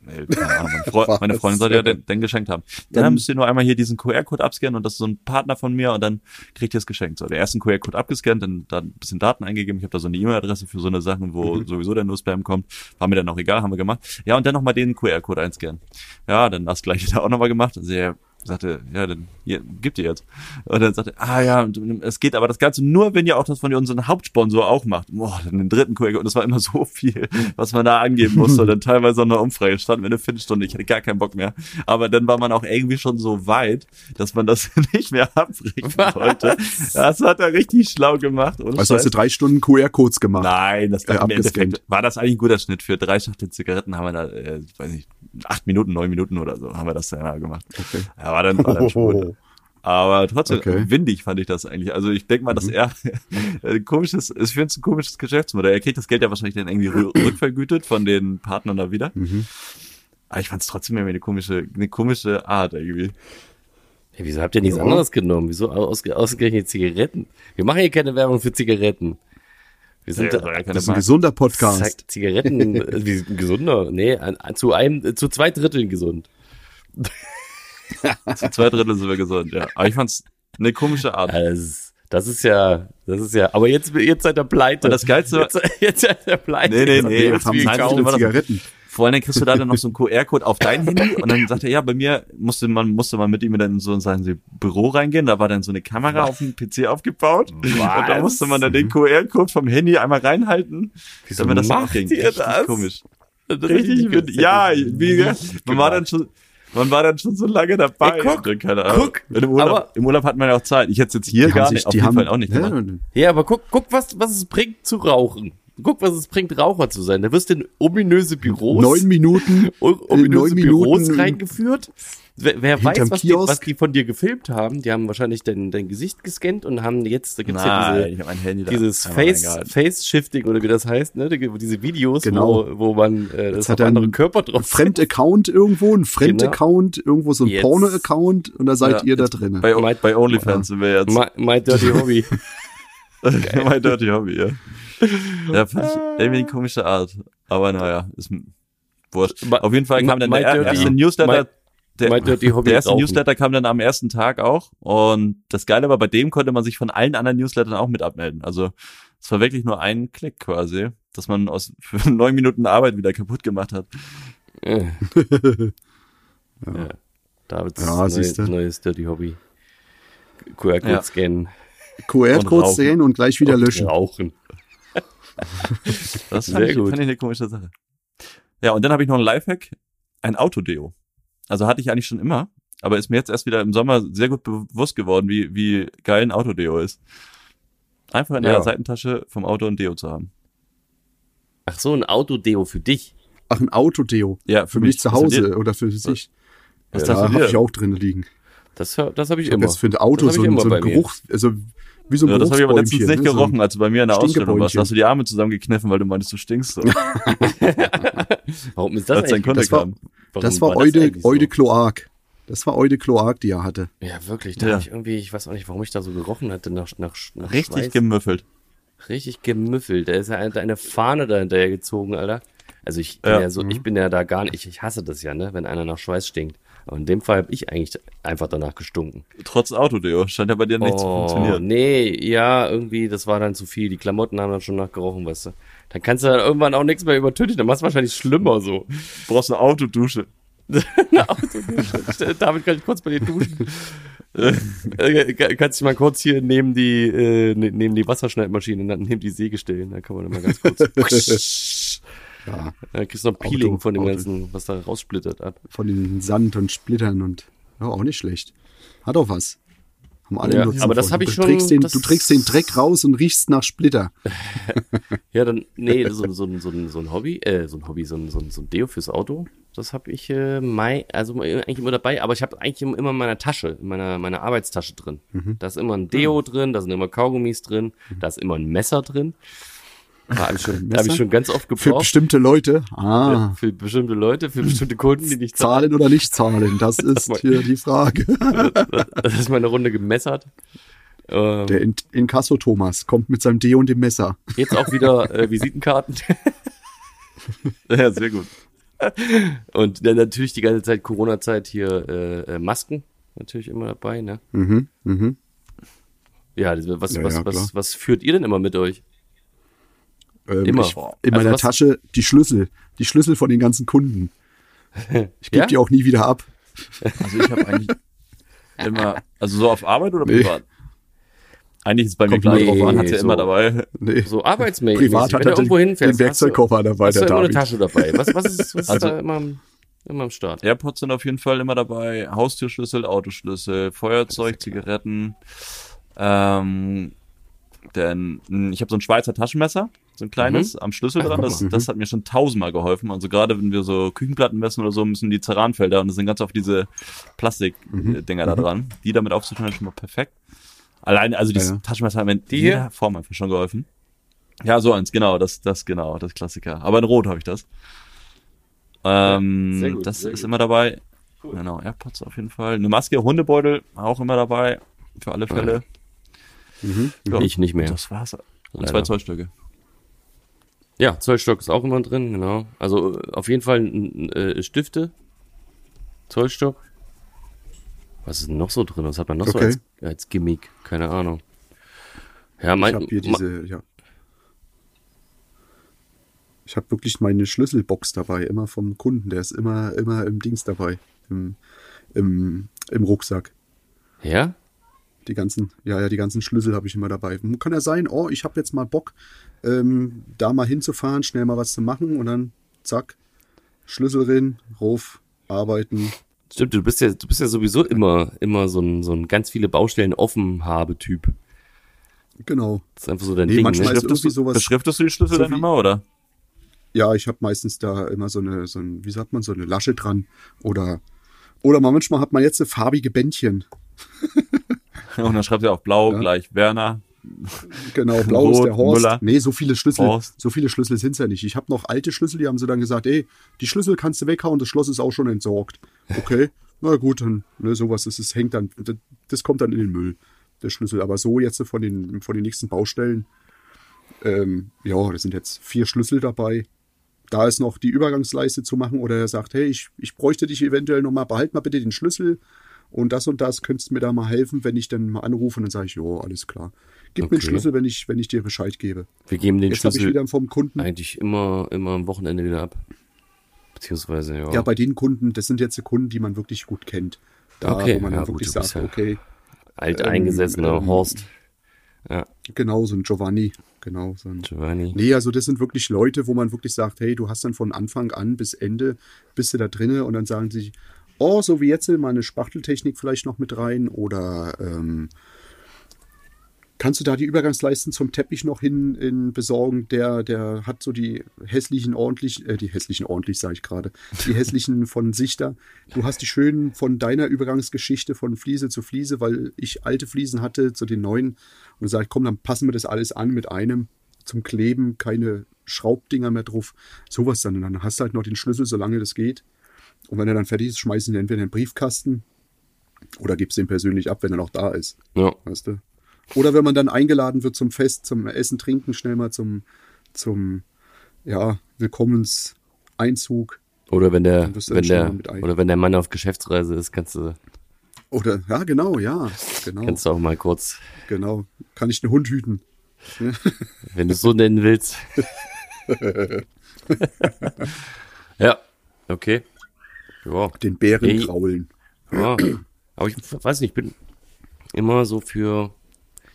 Nee, keine Ahnung. Meine, Freu meine Freundin sollte ja den, den geschenkt haben. Dann, Dann- müsst ihr nur einmal hier diesen QR-Code abscannen und das ist so ein Partner von mir und dann kriegt ihr es geschenkt. So, der ersten QR-Code abgescannt, dann da ein bisschen Daten eingegeben. Ich habe da so eine E-Mail-Adresse für so eine Sachen, wo sowieso der nur Spam kommt. War mir dann auch egal, haben wir gemacht. Ja, und dann nochmal den QR-Code einscannen. Ja, dann das gleiche da auch nochmal gemacht. Also er sagte, ja, dann hier, gibt ihr jetzt. Und dann sagte, ah ja, es geht aber das Ganze nur, wenn ihr auch das von unserem Hauptsponsor auch macht. Boah, dann den dritten QR-Code. Und das war immer so viel, was man da angeben musste. Und dann teilweise auch noch Umfrage standen wir eine Viertelstunde. Ich hatte gar keinen Bock mehr. Aber dann war man auch irgendwie schon so weit, dass man das nicht mehr abbrechen wollte. Das hat er richtig schlau gemacht. ohne Also hast du drei Stunden QR-Codes gemacht. Nein, das Äh, abgescannt. Endeffekt, war das eigentlich ein guter Schnitt. Für drei Schachteln Zigaretten haben wir da, äh, weiß nicht, acht Minuten, neun Minuten oder so haben wir das dann mal gemacht. Okay. Ja, war dann, war dann schon. Aber trotzdem, Okay. windig fand ich das eigentlich. Also ich denke mal, dass er äh, komisches, ist für uns ein komisches Geschäftsmodell. Er kriegt das Geld ja wahrscheinlich dann irgendwie rü- rückvergütet von den Partnern da wieder. Aber ich fand es trotzdem irgendwie eine komische, eine komische Art irgendwie. Hey, wieso habt ihr nichts Ja. anderes genommen? Wieso ausge ausgerechnet Zigaretten? Wir machen hier keine Werbung für Zigaretten. Wir sind Ja, das ist ein Marke. gesunder Podcast. Zigaretten, äh, wie ein gesunder, nee, an, an, zu einem, äh, zu zwei Dritteln gesund. Zu zwei Drittel sind wir gesund, ja. Aber ich fand's eine komische Art. Also, das ist ja, das ist ja, aber jetzt, jetzt seid ihr pleite. Und das Geilste jetzt, jetzt seid ihr pleite. Nee, nee, nee, wir jetzt haben viel Nein, gekauft. schlimm war das- Zigaretten. Vor allem kriegst du da dann noch so einen QR-Code auf dein Handy und dann sagt er, ja, bei mir musste man, musste man mit ihm dann in so in sein Büro reingehen, da war dann so eine Kamera auf dem PC aufgebaut und da musste man dann den QR-Code vom Handy einmal reinhalten, Wieso damit das macht ihr Richtig das? komisch. Das Richtig, die ja, wie, gesagt, man war dann schon, man war dann schon so lange dabei. Ey, guck, Und keine Ahnung. guck, Im Urlaub, aber- im Urlaub hat man ja auch Zeit. Ich hätte jetzt hier Die gar haben nicht, sich, auf jeden haben, Fall auch nicht ja, gemacht. Ja, aber guck, guck, was, was es bringt zu rauchen. Guck, was es bringt, Raucher zu sein. Da wirst du in ominöse Büros, neun Minuten, ominöse neun Büros Minuten reingeführt. Wer, wer weiß, was die, was die von dir gefilmt haben. Die haben wahrscheinlich dein, dein Gesicht gescannt und haben jetzt, da gibt's ja Nein, diese, ich hab mein Handy dieses Face, reingehalten. Face-Shifting oder wie das heißt, ne? Diese Videos, Genau. wo, wo man äh, das hat einen Körper drauf Fremd-Account irgendwo, ein Fremd-Account, irgendwo so ein. Porno-Account und da seid Ja, ihr da drin. Bei, Mein- bei OnlyFans sind wir jetzt. My, my Dirty Hobby. mein Dirty Hobby, ja. Ja, fand ich irgendwie eine komische Art. Aber naja, ist wurscht. Auf jeden Fall kam dann My der Dirty- erste Newsletter. Der, der erste rauchen. Newsletter kam dann am ersten Tag auch. Und das Geile war, bei dem konnte man sich von allen anderen Newslettern auch mit abmelden. Also es war wirklich nur ein Klick quasi, dass man aus für neun Minuten Arbeit wieder kaputt gemacht hat. Äh. ja. Davids Ja, neues, siehste. neues Dirty Hobby. QR-Code Ja. scannen. QR-Code sehen und gleich wieder und löschen. Rauchen. Das Sehr fand ich, gut. fand ich eine komische Sache. Ja, und dann habe ich noch ein Lifehack, ein Autodeo. Also hatte ich eigentlich schon immer, aber ist mir jetzt erst wieder im Sommer sehr gut bewusst geworden, wie, wie geil ein Autodeo ist. Einfach in Ja. der Seitentasche vom Auto ein Deo zu haben. Ach so, ein Autodeo für dich. Ach, ein Autodeo. Ja, Für mich zu Was ist Hause dir- oder für sich. Was ist Da das für habe ich auch drin liegen. Das, das habe ich Ich habe immer. jetzt für ein Auto Das so, hab ich ein- immer so bei ein mir. Geruch, also wie so ein Ja, das habe ich aber letztens nicht ne? So gerochen, als du bei mir in der Ausstellung warst. Hast du die Arme zusammengekniffen, weil du meintest, du stinkst so. Warum ist das als dein eigentlich? Das war- Das war das Eude, so? Eude Kloak. Das war Eude Kloak, die er hatte. Ja, wirklich. Da Ja. hab ich irgendwie, ich weiß auch nicht, warum ich da so gerochen hatte nach, nach, nach Richtig Schweiß. gemüffelt. Richtig gemüffelt. Da ist ja eine, eine Fahne da hinterher gezogen, Alter. Also ich bin Ja. ja, so, ich bin ja da gar nicht, ich, ich hasse das ja, ne, wenn einer nach Schweiß stinkt. Aber in dem Fall habe ich eigentlich einfach danach gestunken. Trotz Autodeo. Scheint ja bei dir nicht zu funktionieren. nee, ja, irgendwie, das war dann zu viel. Die Klamotten haben dann schon nachgerochen, weißt du. Dann kannst du dann irgendwann auch nichts mehr übertünchen. Dann machst du wahrscheinlich schlimmer so. Du brauchst eine Autodusche. Eine Autodusche. David, kann ich kurz bei dir duschen? Äh, kann- kannst du mal kurz hier neben die, äh, ne- neben die Wasserschneidmaschine, dann neben die Säge stellen. Dann kann man dann mal ganz kurz. Ja, Dann kriegst du noch Peeling Auto- von dem Auto. ganzen, was da raussplittert ab. von den Sand und Splittern und ja, auch nicht schlecht. Hat auch was. Haben alle Ja, aber das von. hab ich du schon- Trägst den, du trägst den Dreck raus und riechst nach Splitter. Ja, dann, nee, so, so, so, ein- so ein Hobby, äh, so ein Hobby, so ein, so ein, so ein Deo fürs Auto, das habe ich äh, Mai, also eigentlich immer dabei, aber ich habe eigentlich immer in meiner Tasche, in meiner, meiner Arbeitstasche drin. Mhm. Da ist immer ein Deo drin, da sind immer Kaugummis drin, da ist immer ein Messer drin. Habe ich, schon- hab ich schon ganz oft Für gebraucht. bestimmte Leute. Ah, Für bestimmte Leute, für bestimmte Kunden, die nicht zahlen. zahlen oder nicht zahlen, das ist hier die Frage. Das ist meine Runde gemessert. Ähm, Der In Inkasso Thomas kommt mit seinem Deo und dem Messer. jetzt auch wieder äh, Visitenkarten. Ja, sehr gut. Und dann natürlich die ganze Zeit Corona-Zeit hier äh, äh, Masken natürlich immer dabei, ne? Mhm, mhm. Ja, was, Ja, was, ja, was, was führt ihr denn immer mit euch? Ähm, Immer. Ich, in Also meiner was- Tasche die Schlüssel. Die Schlüssel von den ganzen Kunden. Ich gebe Ja? die auch nie wieder ab. Also ich habe eigentlich immer, also so auf Arbeit oder Nee. privat? Eigentlich ist es bei mir klar nee, drauf an, hat ja so. immer dabei. Nee. So arbeitsmäßig. Privat hat er den, irgendwo den hinfährst, hast du, Werkzeugkoffer dabei, hast der immer eine David. Tasche dabei. Was, was ist, was ist Also- da immer, am- immer am Start? AirPods sind auf jeden Fall immer dabei, Haustürschlüssel, Autoschlüssel, Feuerzeug, Zigaretten. Ähm, denn mh, ich habe so ein Schweizer Taschenmesser, so ein kleines, am Schlüssel dran. Das, das hat mir schon tausendmal geholfen. Also gerade wenn wir so Küchenplatten messen oder so, müssen die Ceranfelder und das sind ganz oft diese Plastikdinger da dran. Die damit aufzutun, ist schon mal perfekt. Allein, also dieses Ja, ja. Taschenmesser hat mir in Die jeder? Form einfach schon geholfen. Ja, so eins, genau, das, das, genau, das Klassiker. Aber in Rot habe ich das. Ähm, sehr gut, das ist gut. immer dabei. Genau, AirPods auf jeden Fall. Eine Maske, Hundebeutel auch immer dabei. Für alle Fälle. Ja, Ich nicht mehr. Das war's. Und Leider. zwei Zollstöcke. Ja, Zollstock ist auch immer drin, genau. Also auf jeden Fall äh, Stifte, Zollstock. Was ist denn noch so drin? Was hat man noch so Okay. als, als Gimmick? Keine Ahnung. Ja, Ich mein, habe hier diese, ja. Ich habe wirklich meine Schlüsselbox dabei, immer vom Kunden. Der ist immer, immer im Dings dabei, im, im, im Rucksack. Ja? Die ganzen, ja, ja, die ganzen Schlüssel habe ich immer dabei. Kann ja sein, oh, ich habe jetzt mal Bock, ähm, da mal hinzufahren, schnell mal was zu machen und dann zack, Schlüssel rein, Ruf, arbeiten. Stimmt, du bist ja, du bist ja sowieso immer, immer so ein, so ein ganz viele Baustellen offen habe Typ. Genau. Das ist einfach so dein Nee, Ding. manchmal Ne? ist irgendwie sowas. Beschriftest du die Schlüssel so dann immer, oder? Ja, ich habe meistens da immer so eine, so ein, wie sagt man, so eine Lasche dran. Oder, oder manchmal hat man jetzt eine farbige Bändchen. Und dann schreibt er auf blau Ja. gleich Werner. Genau, blau ist Rot, der Horst. Müller. Nee, so viele Schlüssel, Horst. so viele Schlüssel sind's ja nicht. Ich habe noch alte Schlüssel, die haben sie dann gesagt, ey, die Schlüssel kannst du weghauen, das Schloss ist auch schon entsorgt. Okay, na gut, dann, ne, sowas ist, es hängt dann, das, das kommt dann in den Müll, der Schlüssel. Aber so jetzt von den, von den nächsten Baustellen, ähm, ja, da sind jetzt vier Schlüssel dabei. Da ist noch die Übergangsleiste zu machen oder er sagt, hey, ich, ich bräuchte dich eventuell nochmal, behalt mal bitte den Schlüssel und das und das, könntest du mir da mal helfen, wenn ich dann mal anrufe und dann sage ich, jo, alles klar. Gib mir den Okay. Schlüssel, wenn ich, wenn ich dir Bescheid gebe. Wir geben den Jetzt habe ich Schlüssel wieder vom Kunden. eigentlich immer, immer am Wochenende wieder ab. Beziehungsweise, ja. Ja, bei den Kunden, das sind jetzt die Kunden, die man wirklich gut kennt. Da, Okay, wo man ja, dann gut, wirklich bist sagt, ja- okay, Alteingesessener ähm, Horst. Ja, genau, so ein Giovanni, genau, so ein Giovanni. Nee, also das sind wirklich Leute, wo man wirklich sagt, hey, du hast dann von Anfang an bis Ende, bist du da drinne und dann sagen sie, oh, so wie jetzt mal eine Spachteltechnik vielleicht noch mit rein oder ähm, kannst du da die Übergangsleisten zum Teppich noch hin in besorgen? Der, der hat so die hässlichen ordentlich, äh, die hässlichen ordentlich, sage ich gerade, die hässlichen von Sichter. Du hast die schönen von deiner Übergangsgeschichte von Fliese zu Fliese, weil ich alte Fliesen hatte zu den neuen und sage, komm, dann passen wir das alles an mit einem zum Kleben, keine Schraubdinger mehr drauf. Sowas dann. Und dann hast du halt noch den Schlüssel, solange das geht. Und wenn er dann fertig ist, schmeißen ihn entweder in den Briefkasten oder gibst ihn persönlich ab, wenn er noch da ist. Ja. Weißt du? Oder wenn man dann eingeladen wird zum Fest, zum Essen, Trinken, schnell mal zum, zum ja, Willkommenseinzug. Oder wenn der, wenn der, oder wenn der Mann auf Geschäftsreise ist, kannst du, Oder, ja, genau, ja, genau, kannst du auch mal kurz, genau. Kann ich den Hund hüten? wenn du es so nennen willst. ja, okay. Ja. Den Bären Ey. kraulen. Ja, aber ich weiß nicht, ich bin immer so für.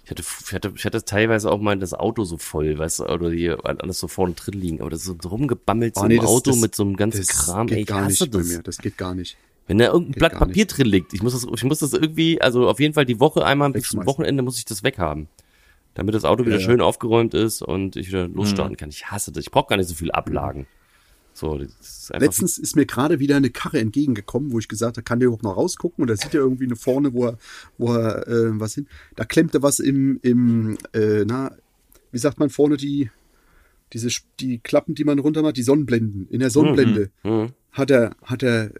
Ich hatte, ich hatte, ich hatte teilweise auch mal das Auto so voll, weißt du, oder hier alles so vorne drin liegen, aber das ist so rumgebammelt so Ah, nee, im das- Auto das- mit so einem ganzen Das Kram. geht Ey, ich gar hasse nicht bei das. mir. Das geht gar nicht. Wenn da irgendein Geht Blatt Papier drin liegt, ich muss das, ich muss das irgendwie, also auf jeden Fall die Woche einmal bis zum. Wochenende muss ich das weghaben. Damit das Auto wieder Ja, ja. schön aufgeräumt ist und ich wieder losstarten kann. Ich hasse das. Ich brauche gar nicht so viel Ablagen. So, ist Letztens ist mir gerade wieder eine Karre entgegengekommen, wo ich gesagt habe, kann der überhaupt noch rausgucken? Und da sieht er irgendwie eine vorne, wo er, wo er äh, was hin. Da klemmte was im, im äh, na, wie sagt man vorne die, diese die Klappen, die man runter macht, die Sonnenblenden. In der Sonnenblende Mhm. Hat er, hat er,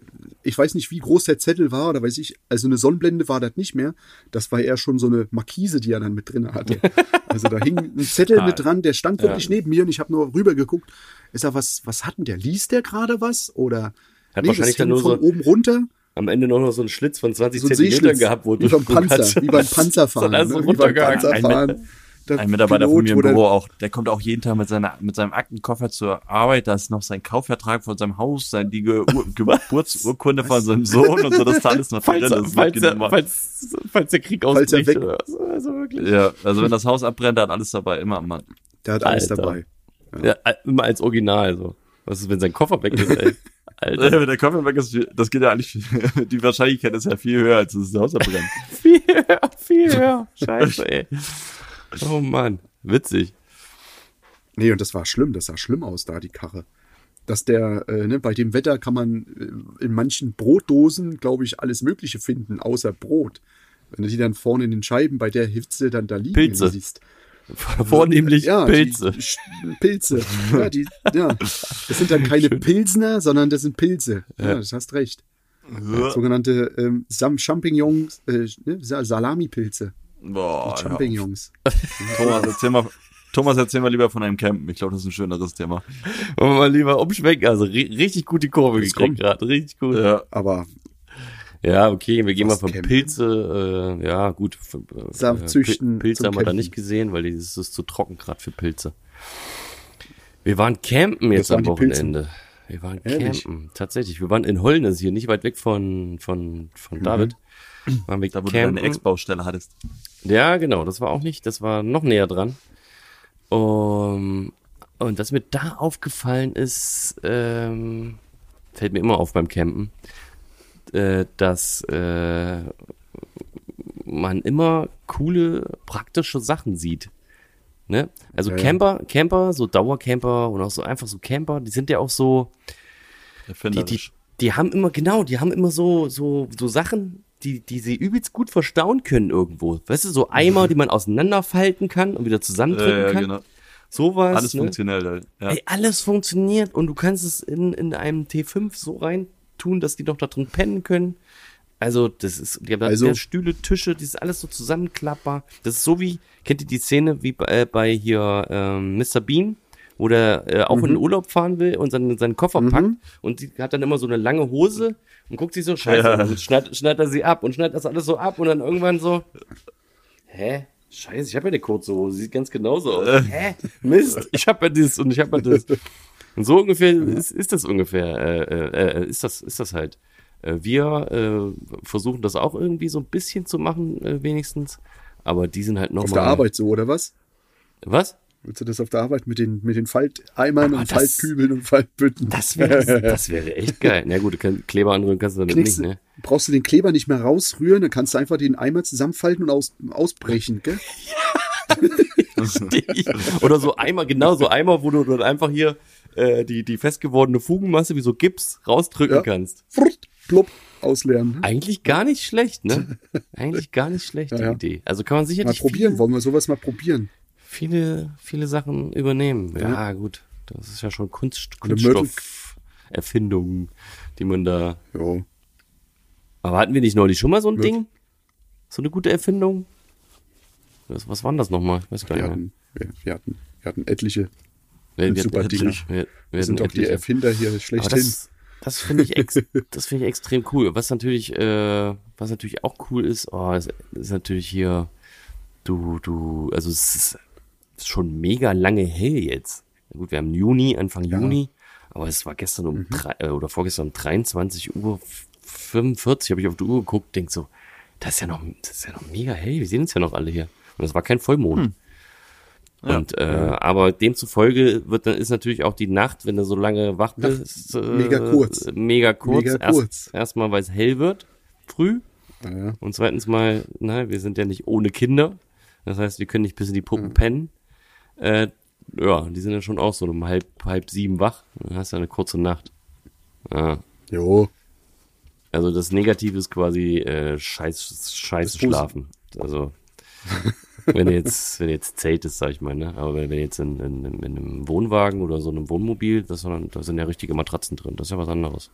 ich weiß nicht, wie groß der Zettel war, oder weiß ich, also eine Sonnenblende war das nicht mehr. Das war eher schon so eine Markise, die er dann mit drin hatte. Also da hing ein Zettel mit dran, der stand wirklich neben mir und ich habe nur rüber geguckt. Ist er was, was hat denn der? Liest der gerade was? Oder Hat nee, wahrscheinlich dann nur von so- oben runter, am Ende noch, noch so einen Schlitz von 20 so Zentimetern gehabt, wo wie beim du Panzer, kannst- wie beim Panzerfahren, du ne? wie beim. Panzerfahren. Der Ein Mitarbeiter Pilot, von mir im der- Büro auch, der kommt auch jeden Tag mit, seiner, mit seinem Aktenkoffer zur Arbeit, da ist noch sein Kaufvertrag von seinem Haus, sein, die Ge Ur Geburtsurkunde von seinem Sohn und so, das ist da alles noch drin. falls, das ist falls, der, mitgenommen. falls, falls der Krieg Falls er ausbricht. weg- oder was. Also wirklich. ja, also wenn das Haus abbrennt, dann alles dabei, immer am Mann. Der hat alles Alter. dabei. Ja, immer als Original so. Was ist, wenn sein Koffer weg ist, ey? Alter. Wenn der Koffer weg ist, das geht ja eigentlich, die Wahrscheinlichkeit ist ja viel höher, als dass das Haus abbrennt. viel höher, viel höher. Scheiße, ey. Oh Mann, witzig. Nee, und das war schlimm, das sah schlimm aus da, die Karre. Dass der, äh, ne, bei dem Wetter kann man äh, in manchen Brotdosen, glaube ich, alles Mögliche finden, außer Brot. Wenn du die dann vorne in den Scheiben bei der Hitze dann da liegen Pilze. siehst. Vornehmlich Ja, Pilze. Die, Pilze. Ja, die, ja. Das sind dann keine Pilsner, sondern das sind Pilze. Ja, das hast recht. Sogenannte ähm, Champignons, äh, ne, Sa- Salami-Pilze. Boah, ja. Champignons. Thomas, erzähl mal, Thomas, erzähl mal lieber von einem Campen. Ich glaube, das ist ein schöneres Thema. Wollen wir mal lieber umschwenken. Also ri richtig gut die Kurve Das gekriegt gerade. Richtig gut. Ja. Aber Ja, okay, wir gehen mal von campen? Pilze, äh, ja gut. äh, Saft züchten Pil- Pilze haben wir da nicht gesehen, weil das ist zu trocken gerade für Pilze. Wir waren campen jetzt waren am die Pilze. Wochenende. Wir waren Ehrlich? campen, tatsächlich. Wir waren in Holnitz hier, nicht weit weg von, von, von David. Waren wir Da, wo du deine campen. Ex-Baustelle hattest. Ja, genau, das war auch nicht, das war noch näher dran. Um, und was mir da aufgefallen ist, ähm, fällt mir immer auf beim Campen, äh, dass äh, man immer coole, praktische Sachen sieht. Ne? Also Ja, ja. Camper, Camper, so Dauercamper und auch so einfach so Camper, die sind ja auch so, die, die, die haben immer, genau, die haben immer so, so, so Sachen, die, die sie übelst gut verstauen können irgendwo. Weißt du, so Eimer, die man auseinanderfalten kann und wieder zusammendrücken ja, kann. genau. Sowas. Alles ne? funktionell. halt. Ja. Ey, alles funktioniert und du kannst es in, in einem T5 so rein tun, dass die noch da drin pennen können. Also, das ist, die haben Also- also, Stühle, Tische, die ist alles so zusammenklappbar. Das ist so wie, kennt ihr die Szene wie bei, äh, bei hier ähm, Mr. Bean, wo der äh, auch in den Urlaub fahren will und seinen, seinen Koffer packt und die hat dann immer so eine lange Hose und guckt sich so scheiße Ja. an und schneidet, schneidet er sie ab und schneidet das alles so ab und dann irgendwann so, hä? Scheiße, ich habe ja eine kurze Hose, sieht ganz genauso aus. Hä? Mist, ich habe ja das und ich habe ja das. Und so ungefähr ist, ist das ungefähr, äh, äh, ist das, ist das halt. Äh, wir äh, versuchen das auch irgendwie so ein bisschen zu machen, äh, wenigstens. Aber die sind halt Auf nochmal. der Arbeit so, oder was? Was? Willst du das auf der Arbeit mit den, mit den Falteimern und das- Faltkübeln und Faltbütten? Das wäre, das wäre echt geil. Na gut, du kannst, Kleber anrühren kannst du damit Knickst, nicht, ne? Brauchst du den Kleber nicht mehr rausrühren, dann kannst du einfach den Eimer zusammenfalten und aus, ausbrechen, gell? Oder so Eimer, genau so Eimer, wo du dann einfach hier äh, die, die festgewordene Fugenmasse wie so Gips rausdrücken Ja. kannst. Frrt, plopp, ausleeren. Eigentlich gar nicht schlecht, ne? Eigentlich gar nicht schlecht, die Ja, ja. Idee. Also kann man Mal sicherlich probieren, viele, wollen wir sowas mal probieren? Viele, viele Sachen übernehmen. Ja, Ja. gut. Das ist ja schon Kunst, Kunststofferfindung, die man da. Jo. Aber hatten wir nicht neulich schon mal so ein Mörtel- Ding? So eine gute Erfindung? Was, was war denn das nochmal? Ich weiß gar Wir nicht hatten, wir, wir hatten, wir hatten etliche. Wir, wir, super hatten- Dinger. wir, wir Wir sind doch die. Erfinder hier schlechthin. das, das finde ich, ex, das finde ich extrem cool. Was natürlich, äh, was natürlich auch cool ist, oh, ist, ist natürlich hier, du, du, also es ist, ist schon mega lange hell jetzt. Na gut, wir haben Juni, Anfang Juni, aber es war gestern um drei, äh, oder vorgestern um 23 Uhr 45 habe ich auf die Uhr geguckt, denk so, das ist ja noch, das ist ja noch mega hell. Wir sehen uns ja noch alle hier. Und es war kein Vollmond. Und äh, aber demzufolge wird dann ist natürlich auch die Nacht, wenn du so lange wach bist, äh, mega kurz. Mega kurz. Mega Erst, kurz. Erstmal, weil es hell wird, früh. Ja, ja. Und zweitens mal, na, wir sind ja nicht ohne Kinder. Das heißt, wir können nicht bis in die Puppen pennen. Äh, ja, die sind ja schon auch so um halb, halb sieben wach. Dann hast du eine kurze Nacht. Ja. Jo. Also das Negative ist quasi äh, scheiß, Posi- schlafen. Also wenn du jetzt, wenn du jetzt zeltest, sag ich mal, ne? Aber wenn, wenn du jetzt in, in, in einem Wohnwagen oder so einem Wohnmobil, das, da sind ja richtige Matratzen drin. Das ist ja was anderes.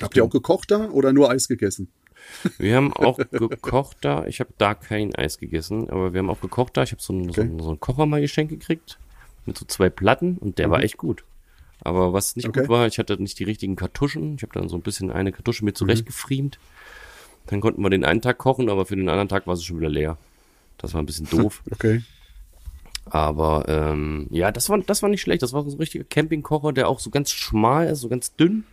Habt ihr auch gekocht da oder nur Eis gegessen? Wir haben auch gekocht da. Ich habe da kein Eis gegessen, aber wir haben auch gekocht da. Ich habe so, einen- so, einen- so einen Kocher mal geschenkt gekriegt mit so zwei Platten und der war echt gut. Aber was nicht Okay. gut war, ich hatte nicht die richtigen Kartuschen. Ich habe dann so ein bisschen eine Kartusche mir zurechtgefriemt. Dann konnten wir den einen Tag kochen, aber für den anderen Tag war es schon wieder leer. Das war ein bisschen doof. Okay. Aber ähm, ja, das war, das war nicht schlecht. Das war so ein richtiger Campingkocher, der auch so ganz schmal ist, so ganz dünn.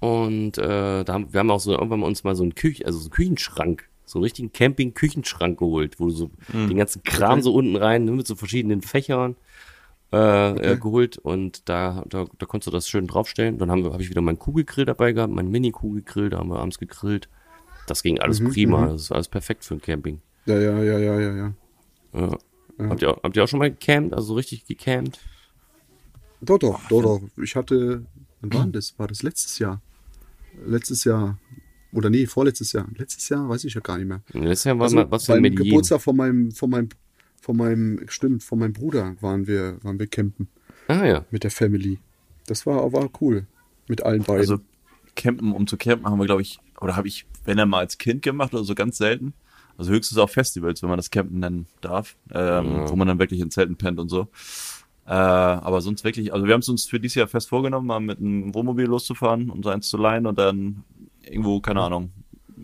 Und äh, da haben, wir haben auch so irgendwann mal uns mal so einen Küch, also so einen Küchenschrank, so einen richtigen Camping-Küchenschrank geholt, wo du so den ganzen Kram so unten rein ne, mit so verschiedenen Fächern äh, äh, geholt und da, da, da konntest du das schön draufstellen. Dann habe ich wieder meinen Kugelgrill dabei gehabt, meinen Mini-Kugelgrill, da haben wir abends gegrillt. Das ging alles prima, das ist alles perfekt für ein Camping. Ja, ja, ja, ja, ja, ja. Ja. Habt, ihr, habt ihr auch schon mal gecampt, also so richtig gecampt? Doch, doch, doch, doch. Ich hatte, wann war das? War das letztes Jahr? Letztes Jahr. Oder nee, vorletztes Jahr. Letztes Jahr weiß ich ja gar nicht mehr. Letztes Jahr war Also mal was für beim Medellin. Geburtstag von meinem, von meinem, von meinem, stimmt, von meinem Bruder waren wir, waren wir campen Ah ja. mit der Family. Das war, war cool. Mit allen beiden. Also campen, um zu campen, haben wir, glaube ich, oder habe ich, wenn er mal als Kind gemacht oder so ganz selten. Also höchstens auf Festivals, wenn man das Campen nennen darf, ähm, wo man dann wirklich in Zelten pennt und so. Äh, aber sonst wirklich, also wir haben es uns für dieses Jahr fest vorgenommen, mal mit einem Wohnmobil loszufahren und so eins zu leihen und dann irgendwo, keine Ahnung,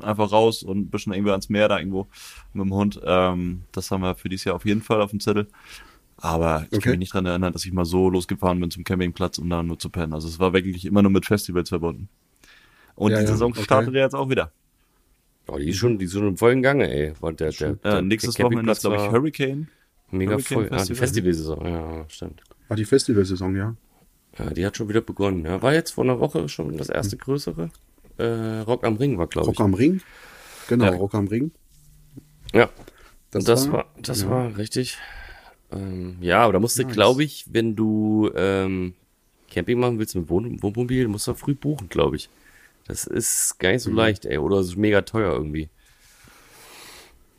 einfach raus und ein bisschen irgendwo ans Meer da irgendwo mit dem Hund. Ähm, das haben wir für dieses Jahr auf jeden Fall auf dem Zettel. Aber ich Okay. kann mich nicht dran erinnern, dass ich mal so losgefahren bin zum Campingplatz, um da nur zu pennen. Also es war wirklich immer nur mit Festivals verbunden. Und Ja, die ja, Saison okay. startet ja jetzt auch wieder. Oh, die ist schon, die ist schon im vollen Gange, ey. Der, der, Äh, der nächstes Wochenende ist, glaube ich, Hurricane. Mega voll. Ah, die Festival. Festivalsaison, ja, stimmt. War die Festivalsaison, ja. Ja, die hat schon wieder begonnen. Ja, war jetzt vor einer Woche schon das erste größere. Äh, Rock am Ring war, glaube ich. Rock am Ring. Genau, Ja. Rock am Ring. Ja, Das, das, war, war, das ja. war richtig. Ähm, ja, aber da musst du, Nice. glaube ich, wenn du ähm, Camping machen willst mit Wohn Wohnmobil, musst du früh buchen, glaube ich. Das ist gar nicht Mhm. so leicht, ey. Oder es ist mega teuer irgendwie.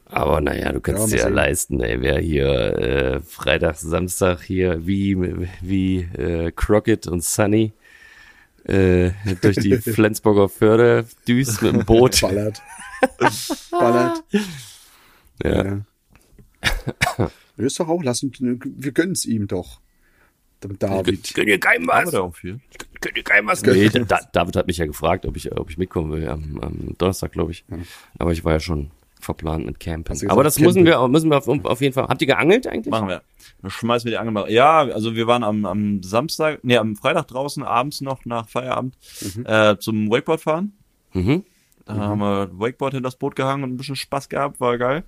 Aber naja, du kannst Ja, dir ja leisten, ey. Wer hier äh, Freitag, Samstag hier wie, wie äh, Crockett und Sunny äh, durch die Flensburger Förde düst mit dem Boot. Ballert. Ballert. Ja. Ja. Ja, ist doch auch, lassen, wir gönnen es ihm doch. Dem David. Könnt ihr keinem was? Könnt ihr keinem was? Nee, da, David hat mich ja gefragt, ob ich, ob ich mitkommen will am, am Donnerstag, glaube ich. Aber ich war ja schon verplant mit Campen. Gesagt, Aber das Campen? müssen wir, müssen wir auf, auf jeden Fall. Habt ihr geangelt eigentlich? Machen wir. Dann schmeißen wir die Angel mal. Ja, also wir waren am, am Samstag, nee, am Freitag draußen, abends noch nach Feierabend äh, zum Wakeboard fahren. Mhm. Da haben wir Wakeboard hinter das Boot gehangen und ein bisschen Spaß gehabt, war geil.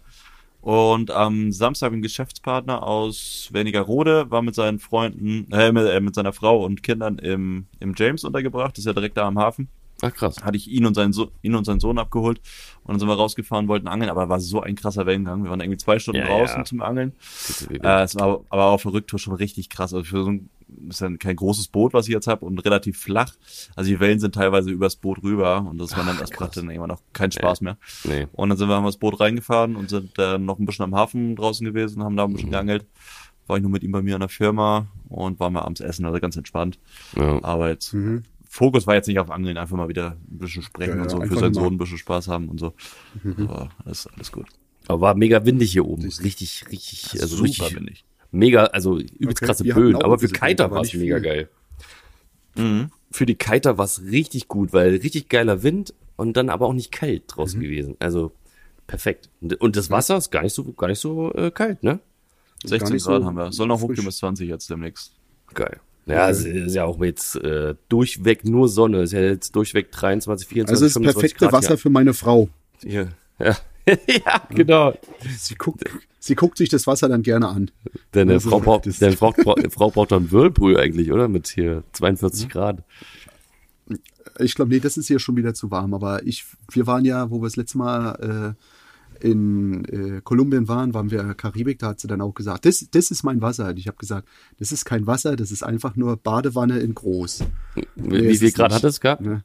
Und am Samstag ein Geschäftspartner aus Wernigerode war mit seinen Freunden, äh, mit, äh, mit seiner Frau und Kindern im, im James untergebracht. Das ist ja direkt da am Hafen. Ach krass. Hatte ich ihn und seinen, so ihn und seinen Sohn abgeholt. Und dann sind wir rausgefahren, wollten angeln, aber war so ein krasser Wellengang. Wir waren irgendwie zwei Stunden Ja, draußen ja. zum Angeln. Äh, es war aber auch für Rücktour schon richtig krass. Also für so ein ist ja kein großes Boot, was ich jetzt habe und relativ flach. Also die Wellen sind teilweise übers Boot rüber und das war dann das brachte dann irgendwann auch keinen Spaß mehr. Nee. Und dann sind wir haben wir das Boot reingefahren und sind dann noch ein bisschen am Hafen draußen gewesen, haben da ein Mhm. bisschen geangelt. War ich nur mit ihm bei mir in der Firma und waren wir abends essen, also ganz entspannt. Ja. Aber jetzt Fokus war jetzt nicht auf Angeln, einfach mal wieder ein bisschen sprechen Ja, und so, für seinen Sohn ein bisschen Spaß haben und so. Aber das ist alles gut. Aber war mega windig hier oben. Richtig, richtig, also Super, richtig finde ich. mega, also übelst Okay, krasse Böen. Aber für Kiter aber war es mega viel. geil. Mhm. Für die Kiter war es richtig gut, weil richtig geiler Wind und dann aber auch nicht kalt draußen Mhm. gewesen. Also perfekt. Und, und das Wasser ist gar nicht so, gar nicht so äh, kalt, ne? 16 nicht Grad so haben wir. Soll noch hochgehen bis 20 jetzt demnächst. Geil. Ja, es ist ja auch jetzt äh, durchweg nur Sonne. Es ist ja jetzt durchweg 23, 24, Also das 25 perfekte Grad Wasser für meine Frau. hier. Ja. ja, genau. Sie guckt, sie guckt sich das Wasser dann gerne an. Deine Das ist- Frau braucht, das- deine Frau, Frau braucht dann Whirlpool eigentlich, oder? Mit hier 42 Mhm. Grad. Ich glaube, nee, das ist hier schon wieder zu warm. Aber ich, wir waren ja, wo wir das letzte Mal äh, in äh, Kolumbien waren, waren wir in der Karibik, da hat sie dann auch gesagt, das, das ist mein Wasser. Und ich habe gesagt, das ist kein Wasser, das ist einfach nur Badewanne in groß. Wie, Nee, viel ist Grad nicht. hat es gehabt? Ne?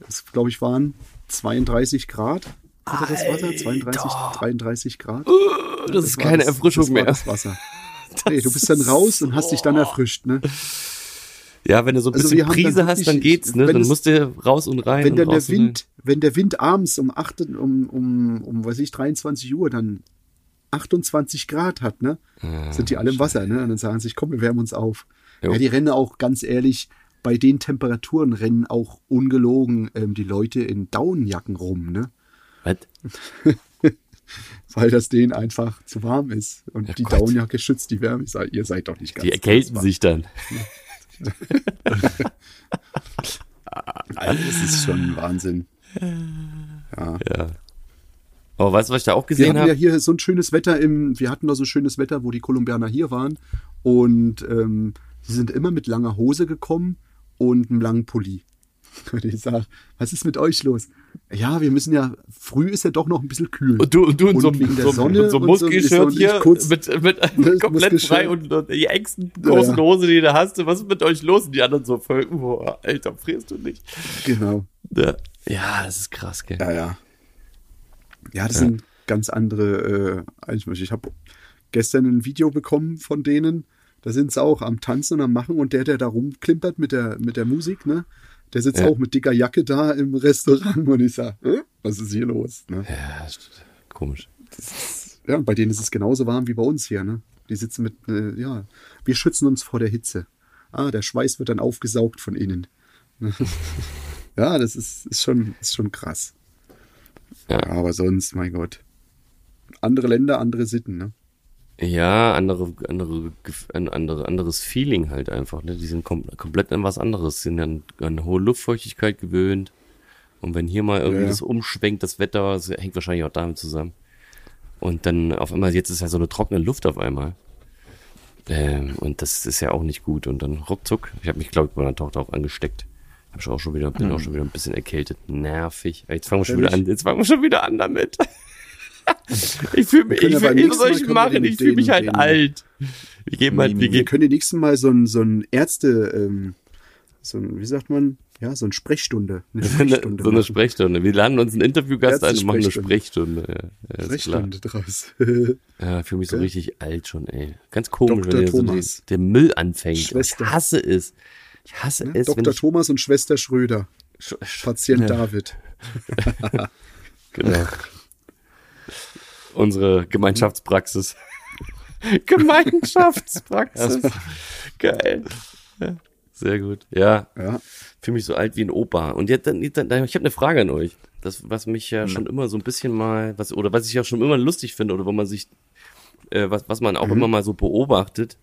Das, glaube ich, waren 32 Grad. Hatte das Wasser? 32, 33 Grad? Das ist war keine das- Erfrischung das mehr. Das Wasser. Nee, du bist dann raus und hast dich dann erfrischt, ne? Ja, wenn du so ein Also bisschen haben dann Prise hast, dann geht's, ne? Dann es- musst du raus und rein. wenn und dann der. Wind, wenn der Wind abends um 8, um, um, um, weiß ich, 23 Uhr dann 28 Grad hat, ne? sind die alle im Wasser, ne? Und dann sagen sie sich, komm, wir wärmen uns auf. Jo. Ja, die rennen auch, ganz ehrlich, bei den Temperaturen rennen auch ungelogen ähm, die Leute in Daunenjacken rum, ne? Was? Weil das denen einfach zu warm ist. Und Ja die Gott. Daunenjacke schützt die Wärme. Ihr seid doch nicht ganz. Die erkälten sich dann. Das ist schon Wahnsinn. Ja. Ja. Aber weißt du, was ich da auch Wir gesehen hatten habe? ja hier so ein schönes Wetter im, wir hatten da so schönes Wetter, wo die Kolumbianer hier waren. Und ähm, sie sind immer mit langer Hose gekommen und einem langen Pulli. Und ich sag, was ist mit euch los? Ja, wir müssen ja, früh ist ja doch noch ein bisschen kühl. Und du, und du in Und so, einem- wegen der so, Sonne mit so einem und so- und ich hier kurz- mit, mit Das komplett frei und, und die engsten großen Ja. Hose, die du hast. Was ist mit euch los? Und die anderen so Völken, boah, Alter, frierst du nicht? Genau. Ja, ja das ist krass, gell? Ja, ja. Ja, das sind ganz andere äh, Einsprüche. Ich habe gestern ein Video bekommen von denen, da sind sie auch am Tanzen und am Machen und der, der da rumklimpert mit der, mit der Musik, ne? Der sitzt Ja. auch mit dicker Jacke da im Restaurant und ich sag, äh, was ist hier los? Ne? Ja, ist komisch. Ja, und bei denen ist es genauso warm wie bei uns hier, ne? Die sitzen mit, äh, ja, wir schützen uns vor der Hitze. Ah, der Schweiß wird dann aufgesaugt von innen. ja, das ist, ist, schon, ist schon krass. Ja. Aber sonst, mein Gott. Andere Länder, andere Sitten, ne? Ja, andere, andere, andere, anderes Feeling halt einfach. Ne? Die sind kom komplett an was anderes, sind an, an hohe Luftfeuchtigkeit gewöhnt. Und wenn hier mal irgendwie Ja. das umschwenkt, das Wetter, das hängt wahrscheinlich auch damit zusammen. Und dann auf einmal, jetzt ist ja so eine trockene Luft auf einmal. Ähm, und das ist ja auch nicht gut. Und dann ruckzuck, ich habe mich, glaube ich, bei meiner Tochter auch angesteckt. Hab schon auch schon wieder, bin auch schon wieder ein bisschen erkältet. Nervig. Jetzt fangen wir schon wieder an, jetzt fangen wir schon wieder an damit. Ich fühle mich, ich ja fühl, was soll ich machen? den Ich fühle mich halt reden. alt. Wir geben halt, wir Wir können die nächsten Mal so ein, so ein Ärzte, ähm, so ein, wie sagt man, ja, so eine Sprechstunde. Eine so eine, Sprechstunde. so eine machen. Sprechstunde. Wir laden uns einen Interviewgast ein und machen eine. Sprechstunde. Ja, ja, klar. Sprechstunde draus. Ja, ich fühle mich so Okay. richtig alt schon, ey. Ganz komisch, Dr. wenn der, so der Müll anfängt. Schwester. Ich hasse es. Ich hasse es, wenn Dr. Thomas und Schwester Schröder. Sch- sch- Patient David. Genau. Unsere Gemeinschaftspraxis. Gemeinschaftspraxis. Geil. Ja, sehr gut. Ja, Ja. fühle mich so alt wie ein Opa. Und jetzt, dann, ich habe eine Frage an euch. Das, was mich ja schon immer so ein bisschen mal, was, oder was ich ja schon immer lustig finde, oder wo man sich, äh, was, was man auch immer mal so beobachtet,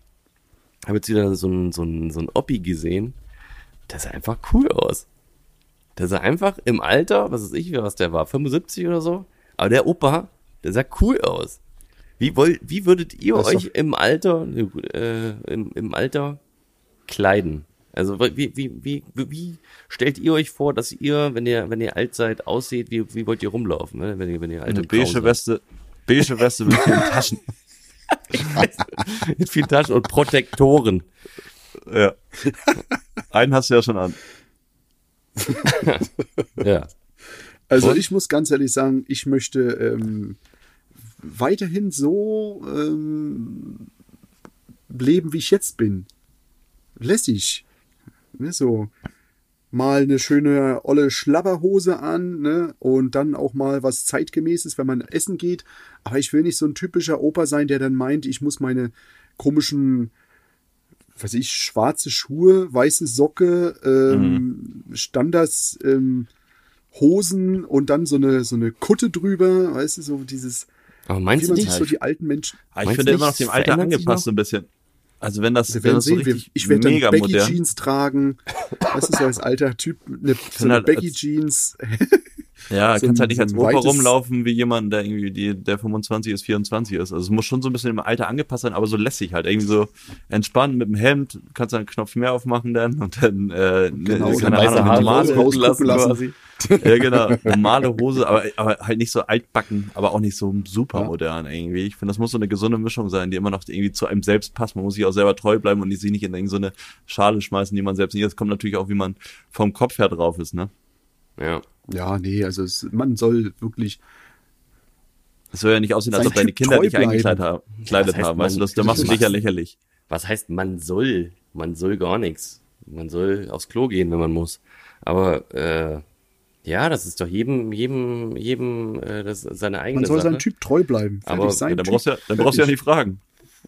habe jetzt wieder so ein, so ein, so ein Oppi gesehen. Der sah einfach cool aus. Der sah einfach im Alter, was weiß ich, was der war, 75 oder so. Aber der Opa, der sah cool aus. Wie wollt, wie würdet ihr Das euch im Alter, äh, im, im Alter kleiden? Also wie, wie, wie, wie stellt ihr euch vor, dass ihr, wenn ihr, wenn ihr alt seid, aussieht, wie, wie wollt ihr rumlaufen, ne? wenn ihr, wenn ihr alt Eine und beige seid? Weste, beige Weste mit vielen Taschen. Mit vielen Taschen und Protektoren. Ja. Einen hast du ja schon an. Ja. Also Und? ich muss ganz ehrlich sagen, ich möchte ähm, weiterhin so ähm, leben, wie ich jetzt bin. Lässig. Ne, so mal eine schöne olle Schlabberhose an ne, und dann auch mal was zeitgemäßes, wenn man essen geht. Aber ich will nicht so ein typischer Opa sein, der dann meint, ich muss meine komischen weiß ich, schwarze Schuhe, weiße Socke, ähm, Standards, ähm, Hosen und dann so eine, so eine Kutte drüber, weißt du, so dieses, Aber meinst du nicht? so die alten Menschen, Aber ich finde immer noch dem Alter angepasst ein bisschen. Also wenn das, wir wenn werden das so sehen, wir, richtig ich werde dann mega Baggy modern. Jeans tragen, das ist so als alter Typ, eine, so finde eine halt Baggy Jeans, Ja, so kannst halt nicht als Opa rumlaufen wie jemand, der irgendwie die, der 25 ist, 24 ist. Also es muss schon so ein bisschen im Alter angepasst sein, aber so lässig halt. Irgendwie so entspannt mit dem Hemd, kannst du einen Knopf mehr aufmachen dann und dann äh, Genau, ne, so keine Ahnung, eine raus- rausgucken lassen. quasi. ja genau, normale Hose, aber, aber halt nicht so altbacken, aber auch nicht so super modern irgendwie. Ich finde, das muss so eine gesunde Mischung sein, die immer noch irgendwie zu einem selbst passt. Man muss sich auch selber treu bleiben und die sich nicht in irgend so eine Schale schmeißen, die man selbst nicht ist. Kommt natürlich auch, wie man vom Kopf her drauf ist, ne? Ja. ja, nee, also es, man soll wirklich, Es soll ja nicht aussehen, als Sein ob deine Kinder dich eingekleidet haben, gekleidet Was heißt haben. Weißt du, das, da machst du dich ja lächerlich. Was heißt, man soll? Man soll gar nichts. Man soll aufs Klo gehen, wenn man muss. Aber äh, ja, das ist doch jedem, jedem, jedem äh, das ist seine eigene man soll Sache. seinem Typ treu bleiben. Aber- Fertig, sein Ja, dann brauchst du ja, dann brauchst du ja nicht fragen.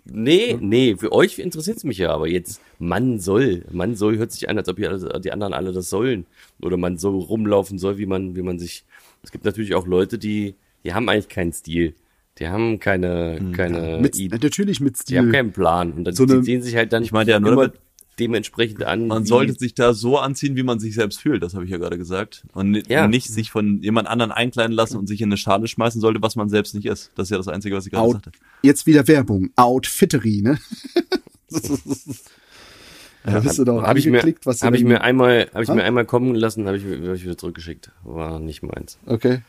Nee, nee, für euch interessiert es mich ja, aber jetzt, man soll. Man soll hört sich an, als ob die, alle, die anderen alle das sollen. Oder man so rumlaufen soll, wie man, wie man sich. Es gibt natürlich auch Leute, die, die haben eigentlich keinen Stil. Die haben keine, keine, mit, natürlich mit die haben Stil. keinen Plan. Und dann So die eine- sehen sich halt dann Ich meinte ja nur immer damit- dementsprechend an. Man sollte sich da so anziehen, wie man sich selbst fühlt, das habe ich ja gerade gesagt. Und Ja. nicht sich von jemand anderen einkleiden lassen und sich in eine Schale schmeißen sollte, was man selbst nicht ist. Das ist ja das Einzige, was ich gerade Out, sagte. jetzt wieder Werbung. Outfittery, ne? da bist du doch Habe ich mir, was du hab ich mir einmal, habe ich mir einmal kommen lassen, habe ich, hab ich wieder zurückgeschickt. War nicht meins. Okay.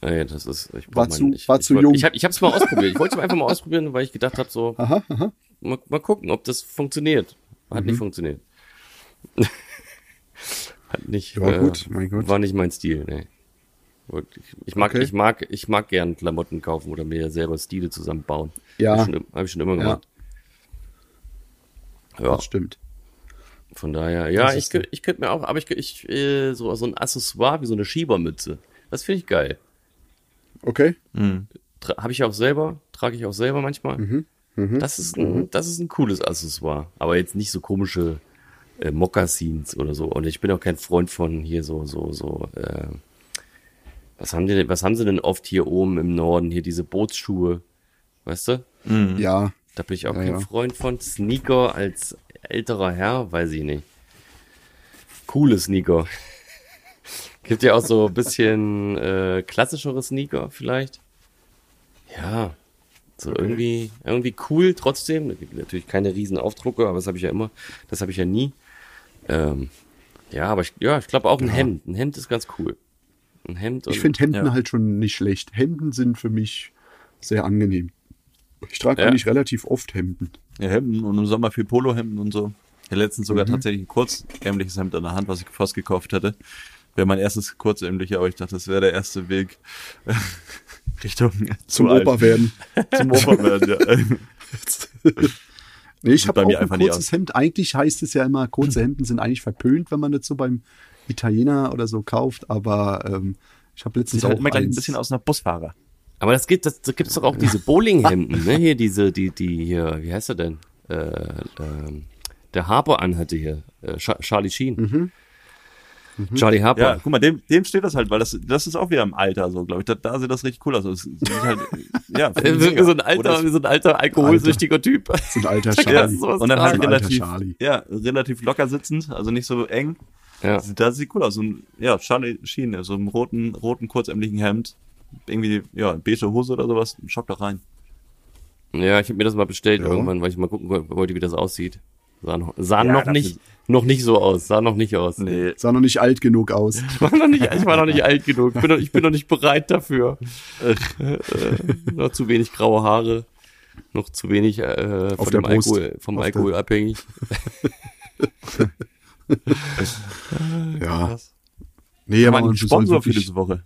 Ey, das ist, ich War zu- ich, war ich zu wollt- jung. Ich habe, ich habe es mal ausprobiert. Ich wollte es einfach mal ausprobieren, weil ich gedacht habe, so Aha, aha. mal, mal gucken, ob das funktioniert. Hat Mhm. nicht funktioniert. Hat nicht. äh, Ja, gut, mein Gott. War nicht mein Stil. Gut, Ich, mag, Okay. ich mag, ich mag gern Klamotten kaufen oder mir selber Stile zusammenbauen. Ja. Habe ich, schon- hab ich schon immer Ja. gemacht. Ja, Das stimmt. von daher, ja, ich, ich könnte mir auch, aber ich, ich äh, so, so ein Accessoire wie so eine Schiebermütze. Das finde ich geil. Okay. Habe ich auch selber, trage ich auch selber manchmal. Mhm. Das ist ein, das ist ein cooles Accessoire. Aber jetzt nicht so komische äh, Mokassins oder so. Und ich bin auch kein Freund von hier so, so, so, äh, was haben die denn, was haben sie denn oft hier oben im Norden? Hier diese Bootsschuhe. weißt du? Ja, Da bin ich auch Ja, kein ja. Freund von. Sneaker als älterer Herr, weiß ich nicht. Coole Sneaker. Gibt ja auch so ein bisschen äh, klassischere Sneaker vielleicht. Ja, so irgendwie, irgendwie cool trotzdem. Es gibt Natürlich keine riesen Aufdrucke, aber das habe ich ja immer. Das habe ich ja nie. Ähm, ja, aber ich, ja, ich glaube auch ein Hemd. Ein Hemd ist ganz cool. Ein Hemd und ich finde Hemden ja. halt schon nicht schlecht. Hemden sind für mich sehr angenehm. Ich trage Ja. eigentlich relativ oft Hemden. Ja, Hemden und im Sommer viel Polohemden und so. Hatte letztens sogar tatsächlich ein kurzärmliches Hemd an der Hand, was ich fast gekauft hätte. Wäre mein erstes kurzärmliche, aber ich dachte, das wäre der erste Weg Richtung Zum zu alt. Opa werden. Zum Opa werden, ja. Nee, ich habe bei auch mir ein einfach nie kurzes. Hemd. Eigentlich heißt es ja immer, kurze Hemden sind eigentlich verpönt, wenn man das so beim Italiener oder so kauft. Aber ähm, ich habe letztens Sieht halt auch immer gleich ein bisschen aus nach Busfahrer. Aber das gibt, das, da gibt's doch auch diese Bowlinghemden, ne? Hier diese, die, die hier, wie heißt er denn? Äh, ähm, der Harper anhatte hier, äh, Cha- Charlie Sheen. Mhm. Charlie Harper. Ja, guck mal, dem, dem steht das halt, weil das, das ist auch wieder im Alter so, glaube ich. Da, da sieht das richtig cool aus. Das sieht halt, ja, wie so ein alter, wie so ein alter alkoholsüchtiger Typ. So ein alter Ja, Charlie. sowas und dann halt alter relativ, Charlie. ja, relativ locker sitzend, also nicht so eng. Ja. Das sieht cool aus. So ein, ja, Charlie Sheen, so einem roten, roten, kurzärmlichen Hemd. Irgendwie, ja, beige Hose oder sowas. Schock doch rein. ja, ich habe mir das mal bestellt Ja. irgendwann, weil ich mal gucken wollte, wie das aussieht. Sah noch, sah Ja, noch nicht, noch nicht so aus, sah noch nicht aus. Nee. Sah noch nicht alt genug aus. Ich war noch nicht, ich war noch nicht alt genug. Ich bin noch, ich bin noch nicht bereit dafür. äh, noch zu wenig graue Haare. Noch zu wenig äh, von der dem. Alkohol, vom Auf Alkohol abhängig. Ja. Krass. Nee, Wir haben einen Sponsor für diese Woche.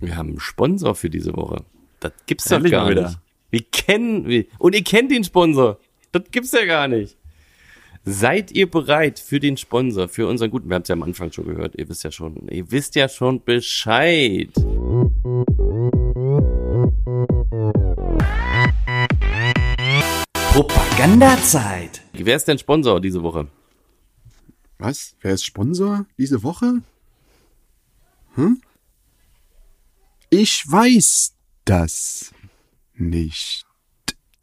Wir haben einen Sponsor für diese Woche. Das gibt's doch Endlich gar nicht. Wir kennen, wir, und ihr kennt den Sponsor. Das gibt's ja gar nicht. Seid ihr bereit für den Sponsor, für unseren guten, wir haben es ja am Anfang schon gehört, ihr wisst ja schon, ihr wisst ja schon Bescheid. Propagandazeit. Wer ist denn Sponsor diese Woche? Was? Wer ist Sponsor diese Woche? Hm? Ich weiß das nicht.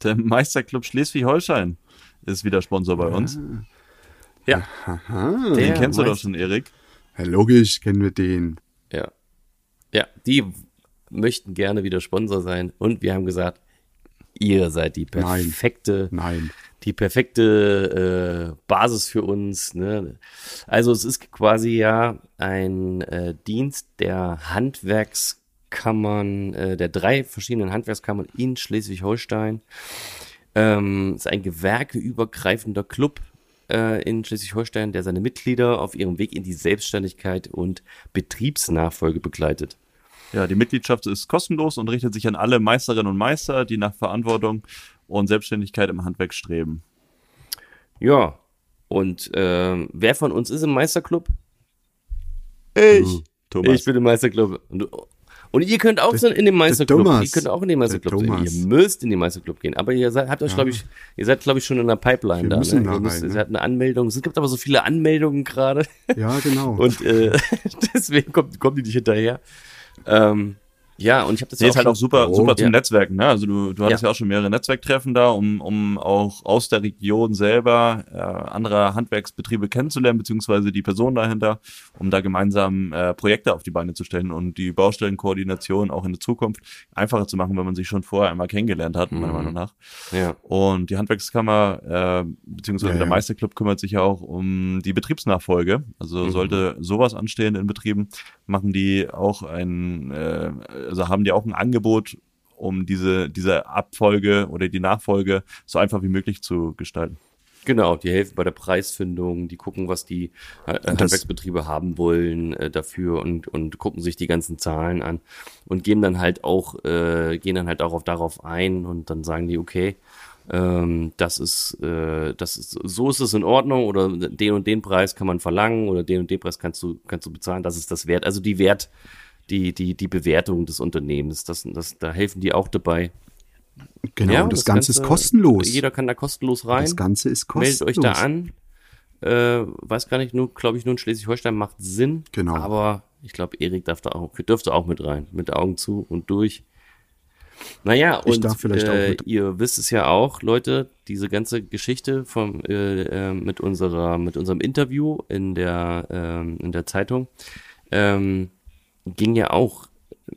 Der Meisterclub Schleswig-Holstein ist wieder Sponsor bei uns. Ja, Aha. Den kennst du doch schon, Erik. Ja, logisch kennen wir den. Ja. Ja, die möchten gerne wieder Sponsor sein und wir haben gesagt, ihr seid die Nein. perfekte, Nein. die perfekte äh, Basis für uns. Ne? Also es ist quasi ja ein äh, Dienst der Handwerkskammern, äh, der drei verschiedenen Handwerkskammern in Schleswig-Holstein. Ähm, ist ein gewerkeübergreifender Club äh, in Schleswig-Holstein, der seine Mitglieder auf ihrem Weg in die Selbstständigkeit und Betriebsnachfolge begleitet. Ja, die Mitgliedschaft ist kostenlos und richtet sich an alle Meisterinnen und Meister, die nach Verantwortung und Selbstständigkeit im Handwerk streben. Ja, und ähm, wer von uns ist im Meisterclub? Ich, Thomas. Ich bin im Meisterclub. Und, und ihr könnt auch so in den Meisterclub. Thomas. Ihr könnt auch in den gehen. Thomas. Ihr müsst in den Meisterclub gehen. Aber ihr seid, habt euch, glaube ich, ihr seid, glaube ich, schon in der Pipeline Wir da. müssen Ne? da Ihr, müsst, rein, ne? ihr habt eine Anmeldung. Es gibt aber so viele Anmeldungen gerade. Ja, genau. Und äh, deswegen kommt, kommen die nicht hinterher. Ähm, ja, und ich habe das Nee, ja ist halt auch super, Oh. super zum Ja. Netzwerken. Ne? Also du, du hattest Ja. ja. auch schon mehrere Netzwerktreffen da, um, um auch aus der Region selber äh, andere Handwerksbetriebe kennenzulernen, beziehungsweise die Person dahinter, um da gemeinsam äh, Projekte auf die Beine zu stellen und die Baustellenkoordination auch in der Zukunft einfacher zu machen, wenn man sich schon vorher einmal kennengelernt hat, meiner Mhm. Meinung nach. Ja. Und die Handwerkskammer, äh, beziehungsweise Ja, der. Meisterclub kümmert sich ja auch um die Betriebsnachfolge. Also Mhm. sollte sowas anstehen in Betrieben, machen die auch ein, äh, also haben die auch ein Angebot, um diese, diese Abfolge oder die Nachfolge so einfach wie möglich zu gestalten. Genau, die helfen bei der Preisfindung, die gucken, was die äh, Handwerksbetriebe haben wollen äh, dafür und, und gucken sich die ganzen Zahlen an und geben dann halt auch, äh, gehen dann halt auch auf, darauf ein und dann sagen die, okay, ähm, das ist, äh, das ist, so ist es in Ordnung oder den und den Preis kann man verlangen oder den und den Preis kannst du, kannst du bezahlen, das ist das Wert, also die Wert, die, die, die Bewertung des Unternehmens, das, das, da helfen die auch dabei. genau, Ja, und das, Ganze ist kostenlos. Jeder kann da kostenlos rein. das Ganze ist Meldet kostenlos. euch da an. Äh, weiß gar nicht, nur, glaube ich, nur in Schleswig-Holstein macht Sinn. Genau. Aber ich glaube, Erik darf da auch, dürfte auch mit rein. Mit Augen zu und durch. Naja, Ich und darf vielleicht auch äh, mit. ihr wisst es ja auch, Leute, diese ganze Geschichte vom, äh, äh, mit, unserer, mit unserem Interview in der, ähm, in der Zeitung ähm, ging ja auch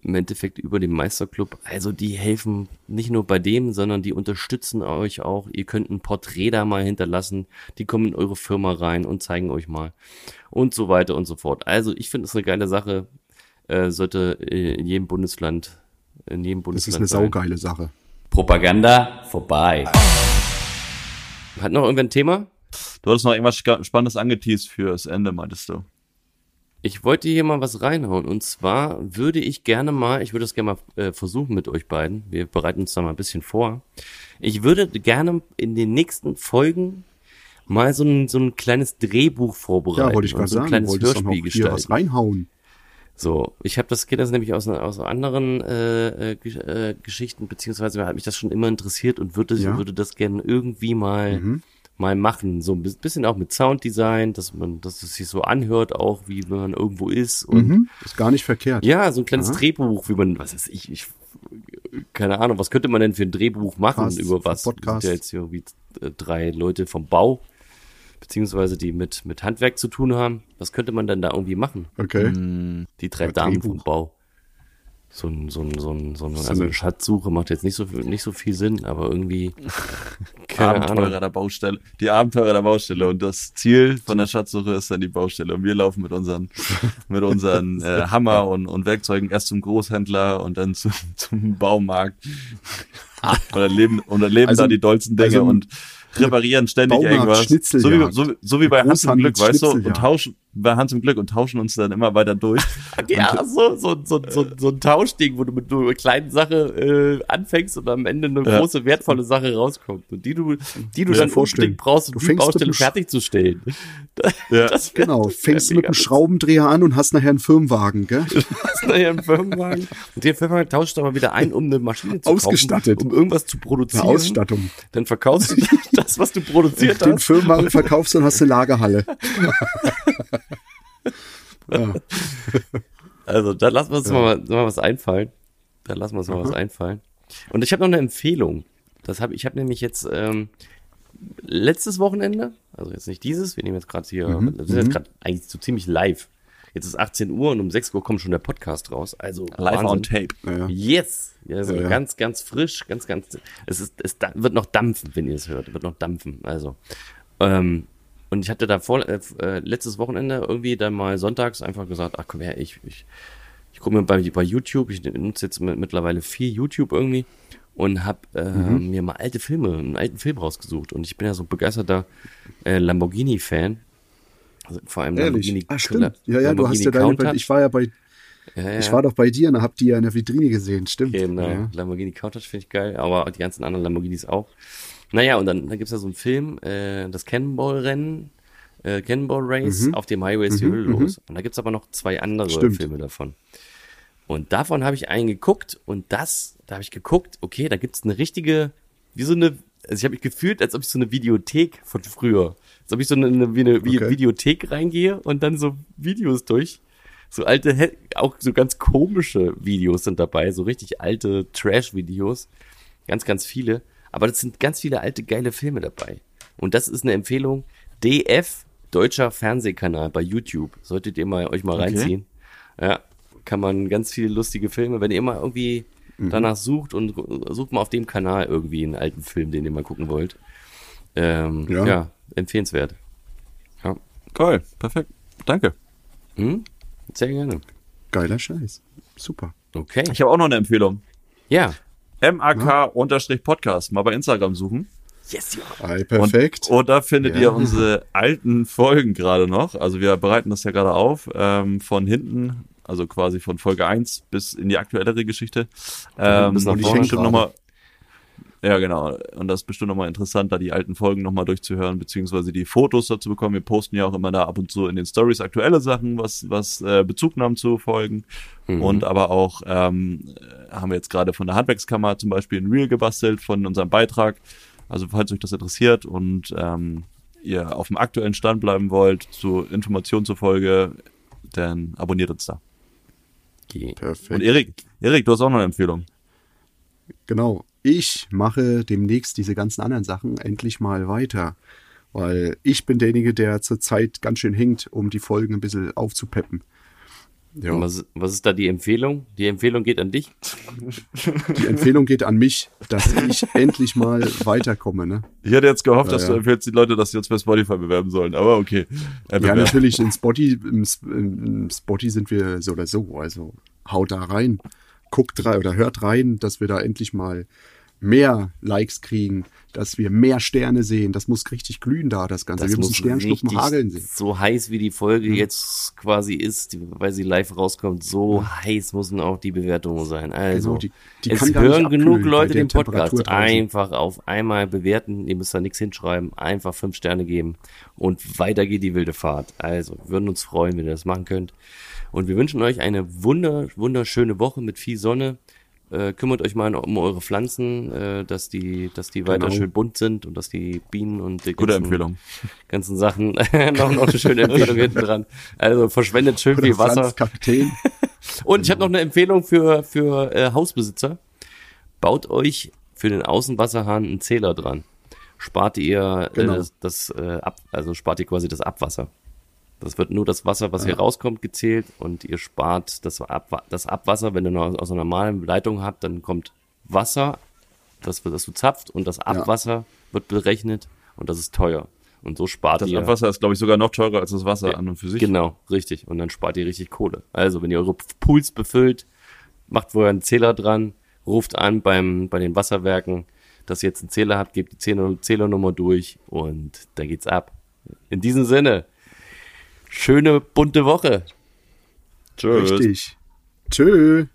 im Endeffekt über den Meisterclub. Also die helfen nicht nur bei dem, sondern die unterstützen euch auch. Ihr könnt ein Porträt da mal hinterlassen. Die kommen in eure Firma rein und zeigen euch mal. Und so weiter und so fort. Also ich finde es eine geile Sache. Äh, sollte in jedem Bundesland, in jedem Das Bundesland ist eine sein. saugeile Sache. Propaganda vorbei. Hat noch irgendwer ein Thema? Du hattest noch irgendwas Spannendes angeteased fürs Ende, meintest du. Ich wollte hier mal was reinhauen. Und zwar würde ich gerne mal, ich würde das gerne mal äh, versuchen mit euch beiden. Wir bereiten uns da mal ein bisschen vor. Ich würde gerne in den nächsten Folgen mal so ein, so ein kleines Drehbuch vorbereiten. Ja, wollte ich gerade so ein sagen. kleines Wolltest doch noch Hörspiel was gestalten. reinhauen. So, ich habe das geht das nämlich aus, aus anderen äh, äh, äh, Geschichten, beziehungsweise hat mich das schon immer interessiert und würde, Ja. würde das gerne irgendwie mal Mhm. Mal machen. So ein bis- bisschen auch mit Sounddesign, dass man, dass es sich so anhört, auch wie man irgendwo ist. Und Mhm. Ist gar nicht verkehrt. ja, so ein kleines Aha. Drehbuch, wie man, was ist ich, ich, keine Ahnung, was könnte man denn für ein Drehbuch machen Podcast, über was? Podcast. Ja jetzt irgendwie äh, drei Leute vom Bau, beziehungsweise die mit, mit Handwerk zu tun haben. Was könnte man denn da irgendwie machen? Okay. Die drei Ja, Damen Drehbuch. vom Bau. So ein, so ein, so ein, so ein, So also eine- Schatzsuche macht jetzt nicht so, viel- nicht so viel Sinn, aber irgendwie, Abenteurer Ahnung. der Baustelle. Die Abenteurer der Baustelle. Und das Ziel von der Schatzsuche ist dann die Baustelle. Und wir laufen mit unseren, mit unseren äh, Hammer und, und Werkzeugen erst zum Großhändler und dann zum, zum Baumarkt. und erleben, und erleben Also- da die dollsten Dinge also- und reparieren ständig Baumarkt, irgendwas. So wie, so, so wie bei Hans im Glück, weißt du? Und tauschen, bei Hans im Glück und tauschen uns dann immer weiter durch. Ja, so, so, so, so, so ein Tauschding, wo du mit einer kleinen Sache äh, anfängst und am Ende eine Ja. große, wertvolle Sache rauskommt. Und die du, die du Ja, dann vorstellen. brauchst, um Du die Baustelle fertigzustellen. Ja. Das wär- Genau. das Fängst du mit einem Schraubendreher an und hast nachher einen Firmenwagen, gell? witzig. Naja, im Firmenwagen. Und den Firmenwagen tauscht du aber wieder ein, um eine Maschine zu Ausgestattet. kaufen, um irgendwas zu Eine produzieren. Ausstattung. Dann verkaufst du das, was du produziert Den hast. Firmenwagen verkaufst und hast eine Lagerhalle. Ja. Also, da lassen wir uns mal, mal was einfallen. Da lassen wir uns mal was einfallen. Und ich habe noch eine Empfehlung. Das hab, ich habe nämlich jetzt ähm, letztes Wochenende, also jetzt nicht dieses, wir nehmen jetzt gerade hier, Mhm, wir sind jetzt gerade eigentlich so ziemlich live. Jetzt ist 18 Uhr und um 6 Uhr kommt schon der Podcast raus. Also Live Wahnsinn. on tape. Ja. Yes! Ja, also Ja, ja. ganz, ganz frisch, ganz, ganz. Es ist, es wird noch dampfen, wenn ihr es hört. Wird noch dampfen. Also. Ähm, und ich hatte da vor, äh, äh, letztes Wochenende irgendwie dann mal sonntags einfach gesagt, ach komm her, ich, ich, ich gucke mir bei, bei YouTube, ich nutze jetzt mit, mittlerweile viel YouTube irgendwie und habe äh, Mhm. mir mal alte Filme, einen alten Film rausgesucht. Und ich bin ja so begeisterter äh, Lamborghini-Fan. Also vor allem Ehrlich. Ah, stimmt. Ja, ja, du Lamborghini hast ja deine, bei, ich war ja bei, ja, ja. ich war doch bei dir und hab die ja in der Vitrine gesehen, stimmt. Genau, Ja. Lamborghini Countach finde ich geil, aber die ganzen anderen Lamborghinis auch. Naja, und dann, dann gibt's ja so einen Film, äh, das Cannonball-Rennen, äh, Cannonball Race, auf dem Highway ist die Hölle los. Und da gibt's aber noch zwei andere Mhm, Stimmt. Filme davon. Und davon habe ich einen geguckt und das, da habe ich geguckt, okay, da gibt's eine richtige, wie so eine, also ich habe mich gefühlt, als ob ich so eine Videothek von früher, als ob ich so eine, eine, wie eine wie Okay. Videothek reingehe und dann so Videos durch so alte, auch so ganz komische Videos sind dabei, so richtig alte Trash-Videos. Ganz, ganz viele. Aber das sind ganz viele alte, geile Filme dabei. Und das ist eine Empfehlung. DF, deutscher Fernsehkanal bei YouTube. Solltet ihr mal, euch mal reinziehen. Ja, kann man ganz viele lustige Filme, wenn ihr mal irgendwie Mhm. danach sucht und sucht mal auf dem Kanal irgendwie einen alten Film, den ihr mal gucken wollt. Ähm, ja. Ja. empfehlenswert. Ja. Cool, perfekt. Danke. Hm? Sehr gerne. Geiler Scheiß. Super. Okay. Ich habe auch noch eine Empfehlung. Ja. MAK-Podcast. Mal bei Instagram suchen. Yes, ja. Ei, perfekt. Und, und da findet Ja. ihr unsere alten Folgen gerade noch. Also wir bereiten das ja gerade auf, ähm, von hinten, also quasi von Folge 1 bis in die aktuellere Geschichte. Ähm, bis nach und ich vorne bestimmt gerade. noch mal ja, genau. Und das ist bestimmt nochmal interessant, da die alten Folgen nochmal durchzuhören, beziehungsweise die Fotos dazu bekommen. Wir posten ja auch immer da ab und zu in den Stories aktuelle Sachen, was, was äh, Bezugnahmen zu Folgen. Und aber auch ähm, äh, haben wir jetzt gerade von der Handwerkskammer zum Beispiel ein Reel gebastelt von unserem Beitrag. Also falls euch das interessiert und ähm, ihr auf dem aktuellen Stand bleiben wollt, zu Informationen zur Folge, dann abonniert uns da. Okay. Perfekt. Und Erik, Erik, du hast auch noch eine Empfehlung. Genau. Ich mache demnächst diese ganzen anderen Sachen endlich mal weiter. Weil ich bin derjenige, der zurzeit ganz schön hängt, um die Folgen ein bisschen aufzupeppen. Ja. Was, was ist da die Empfehlung? Die Empfehlung geht an dich? Die Empfehlung geht an mich, dass ich endlich mal weiterkomme. Ne? Ich hätte jetzt gehofft, ja, dass du empfehlst die Leute, dass sie uns bei Spotify bewerben sollen, aber okay. Äh, ja, natürlich, in Spotify, im, im Spotify sind wir so oder so. Also haut da rein, guckt rein oder hört rein, dass wir da endlich mal mehr Likes kriegen, dass wir mehr Sterne sehen. Das muss richtig glühen da, das Ganze. Das wir müssen Sternschnuppen hageln sehen. So heiß wie die Folge mhm. jetzt quasi ist, weil sie live rauskommt, so mhm. heiß müssen auch die Bewertungen sein. Also, genau, die, die es hören genug Leute den Podcast. Einfach auf einmal bewerten. Ihr müsst da nichts hinschreiben. Einfach fünf Sterne geben. Und weiter geht die wilde Fahrt. Also, wir würden uns freuen, wenn ihr das machen könnt. Und wir wünschen euch eine wunder, wunderschöne Woche mit viel Sonne. Äh, kümmert euch mal um eure Pflanzen, äh, dass die, dass die weiter genau. schön bunt sind und dass die Bienen und die Gute ganzen, Empfehlung. ganzen Sachen noch, noch eine schöne Empfehlung hinten dran. Also verschwendet schön viel Wasser. und ich habe noch eine Empfehlung für, für äh, Hausbesitzer. Baut euch für den Außenwasserhahn einen Zähler dran. Spart ihr genau. äh, das, das äh, ab, also spart ihr quasi das Abwasser. Das wird nur das Wasser, was hier rauskommt, gezählt und ihr spart das, Ab das Abwasser. Wenn ihr aus einer normalen Leitung habt, dann kommt Wasser, das, das du zapft und das Abwasser ja. wird berechnet und das ist teuer. Und so spart das ihr. Das Abwasser ist, glaube ich, sogar noch teurer als das Wasser ja, an und für sich. Genau, richtig. Und dann spart ihr richtig Kohle. Also, wenn ihr eure Pools befüllt, macht vorher einen Zähler dran, ruft an beim, bei den Wasserwerken, dass ihr jetzt einen Zähler habt, gebt die Zählernummer durch und da geht's ab. In diesem Sinne, schöne bunte Woche. Tschüss. Richtig. Tschö.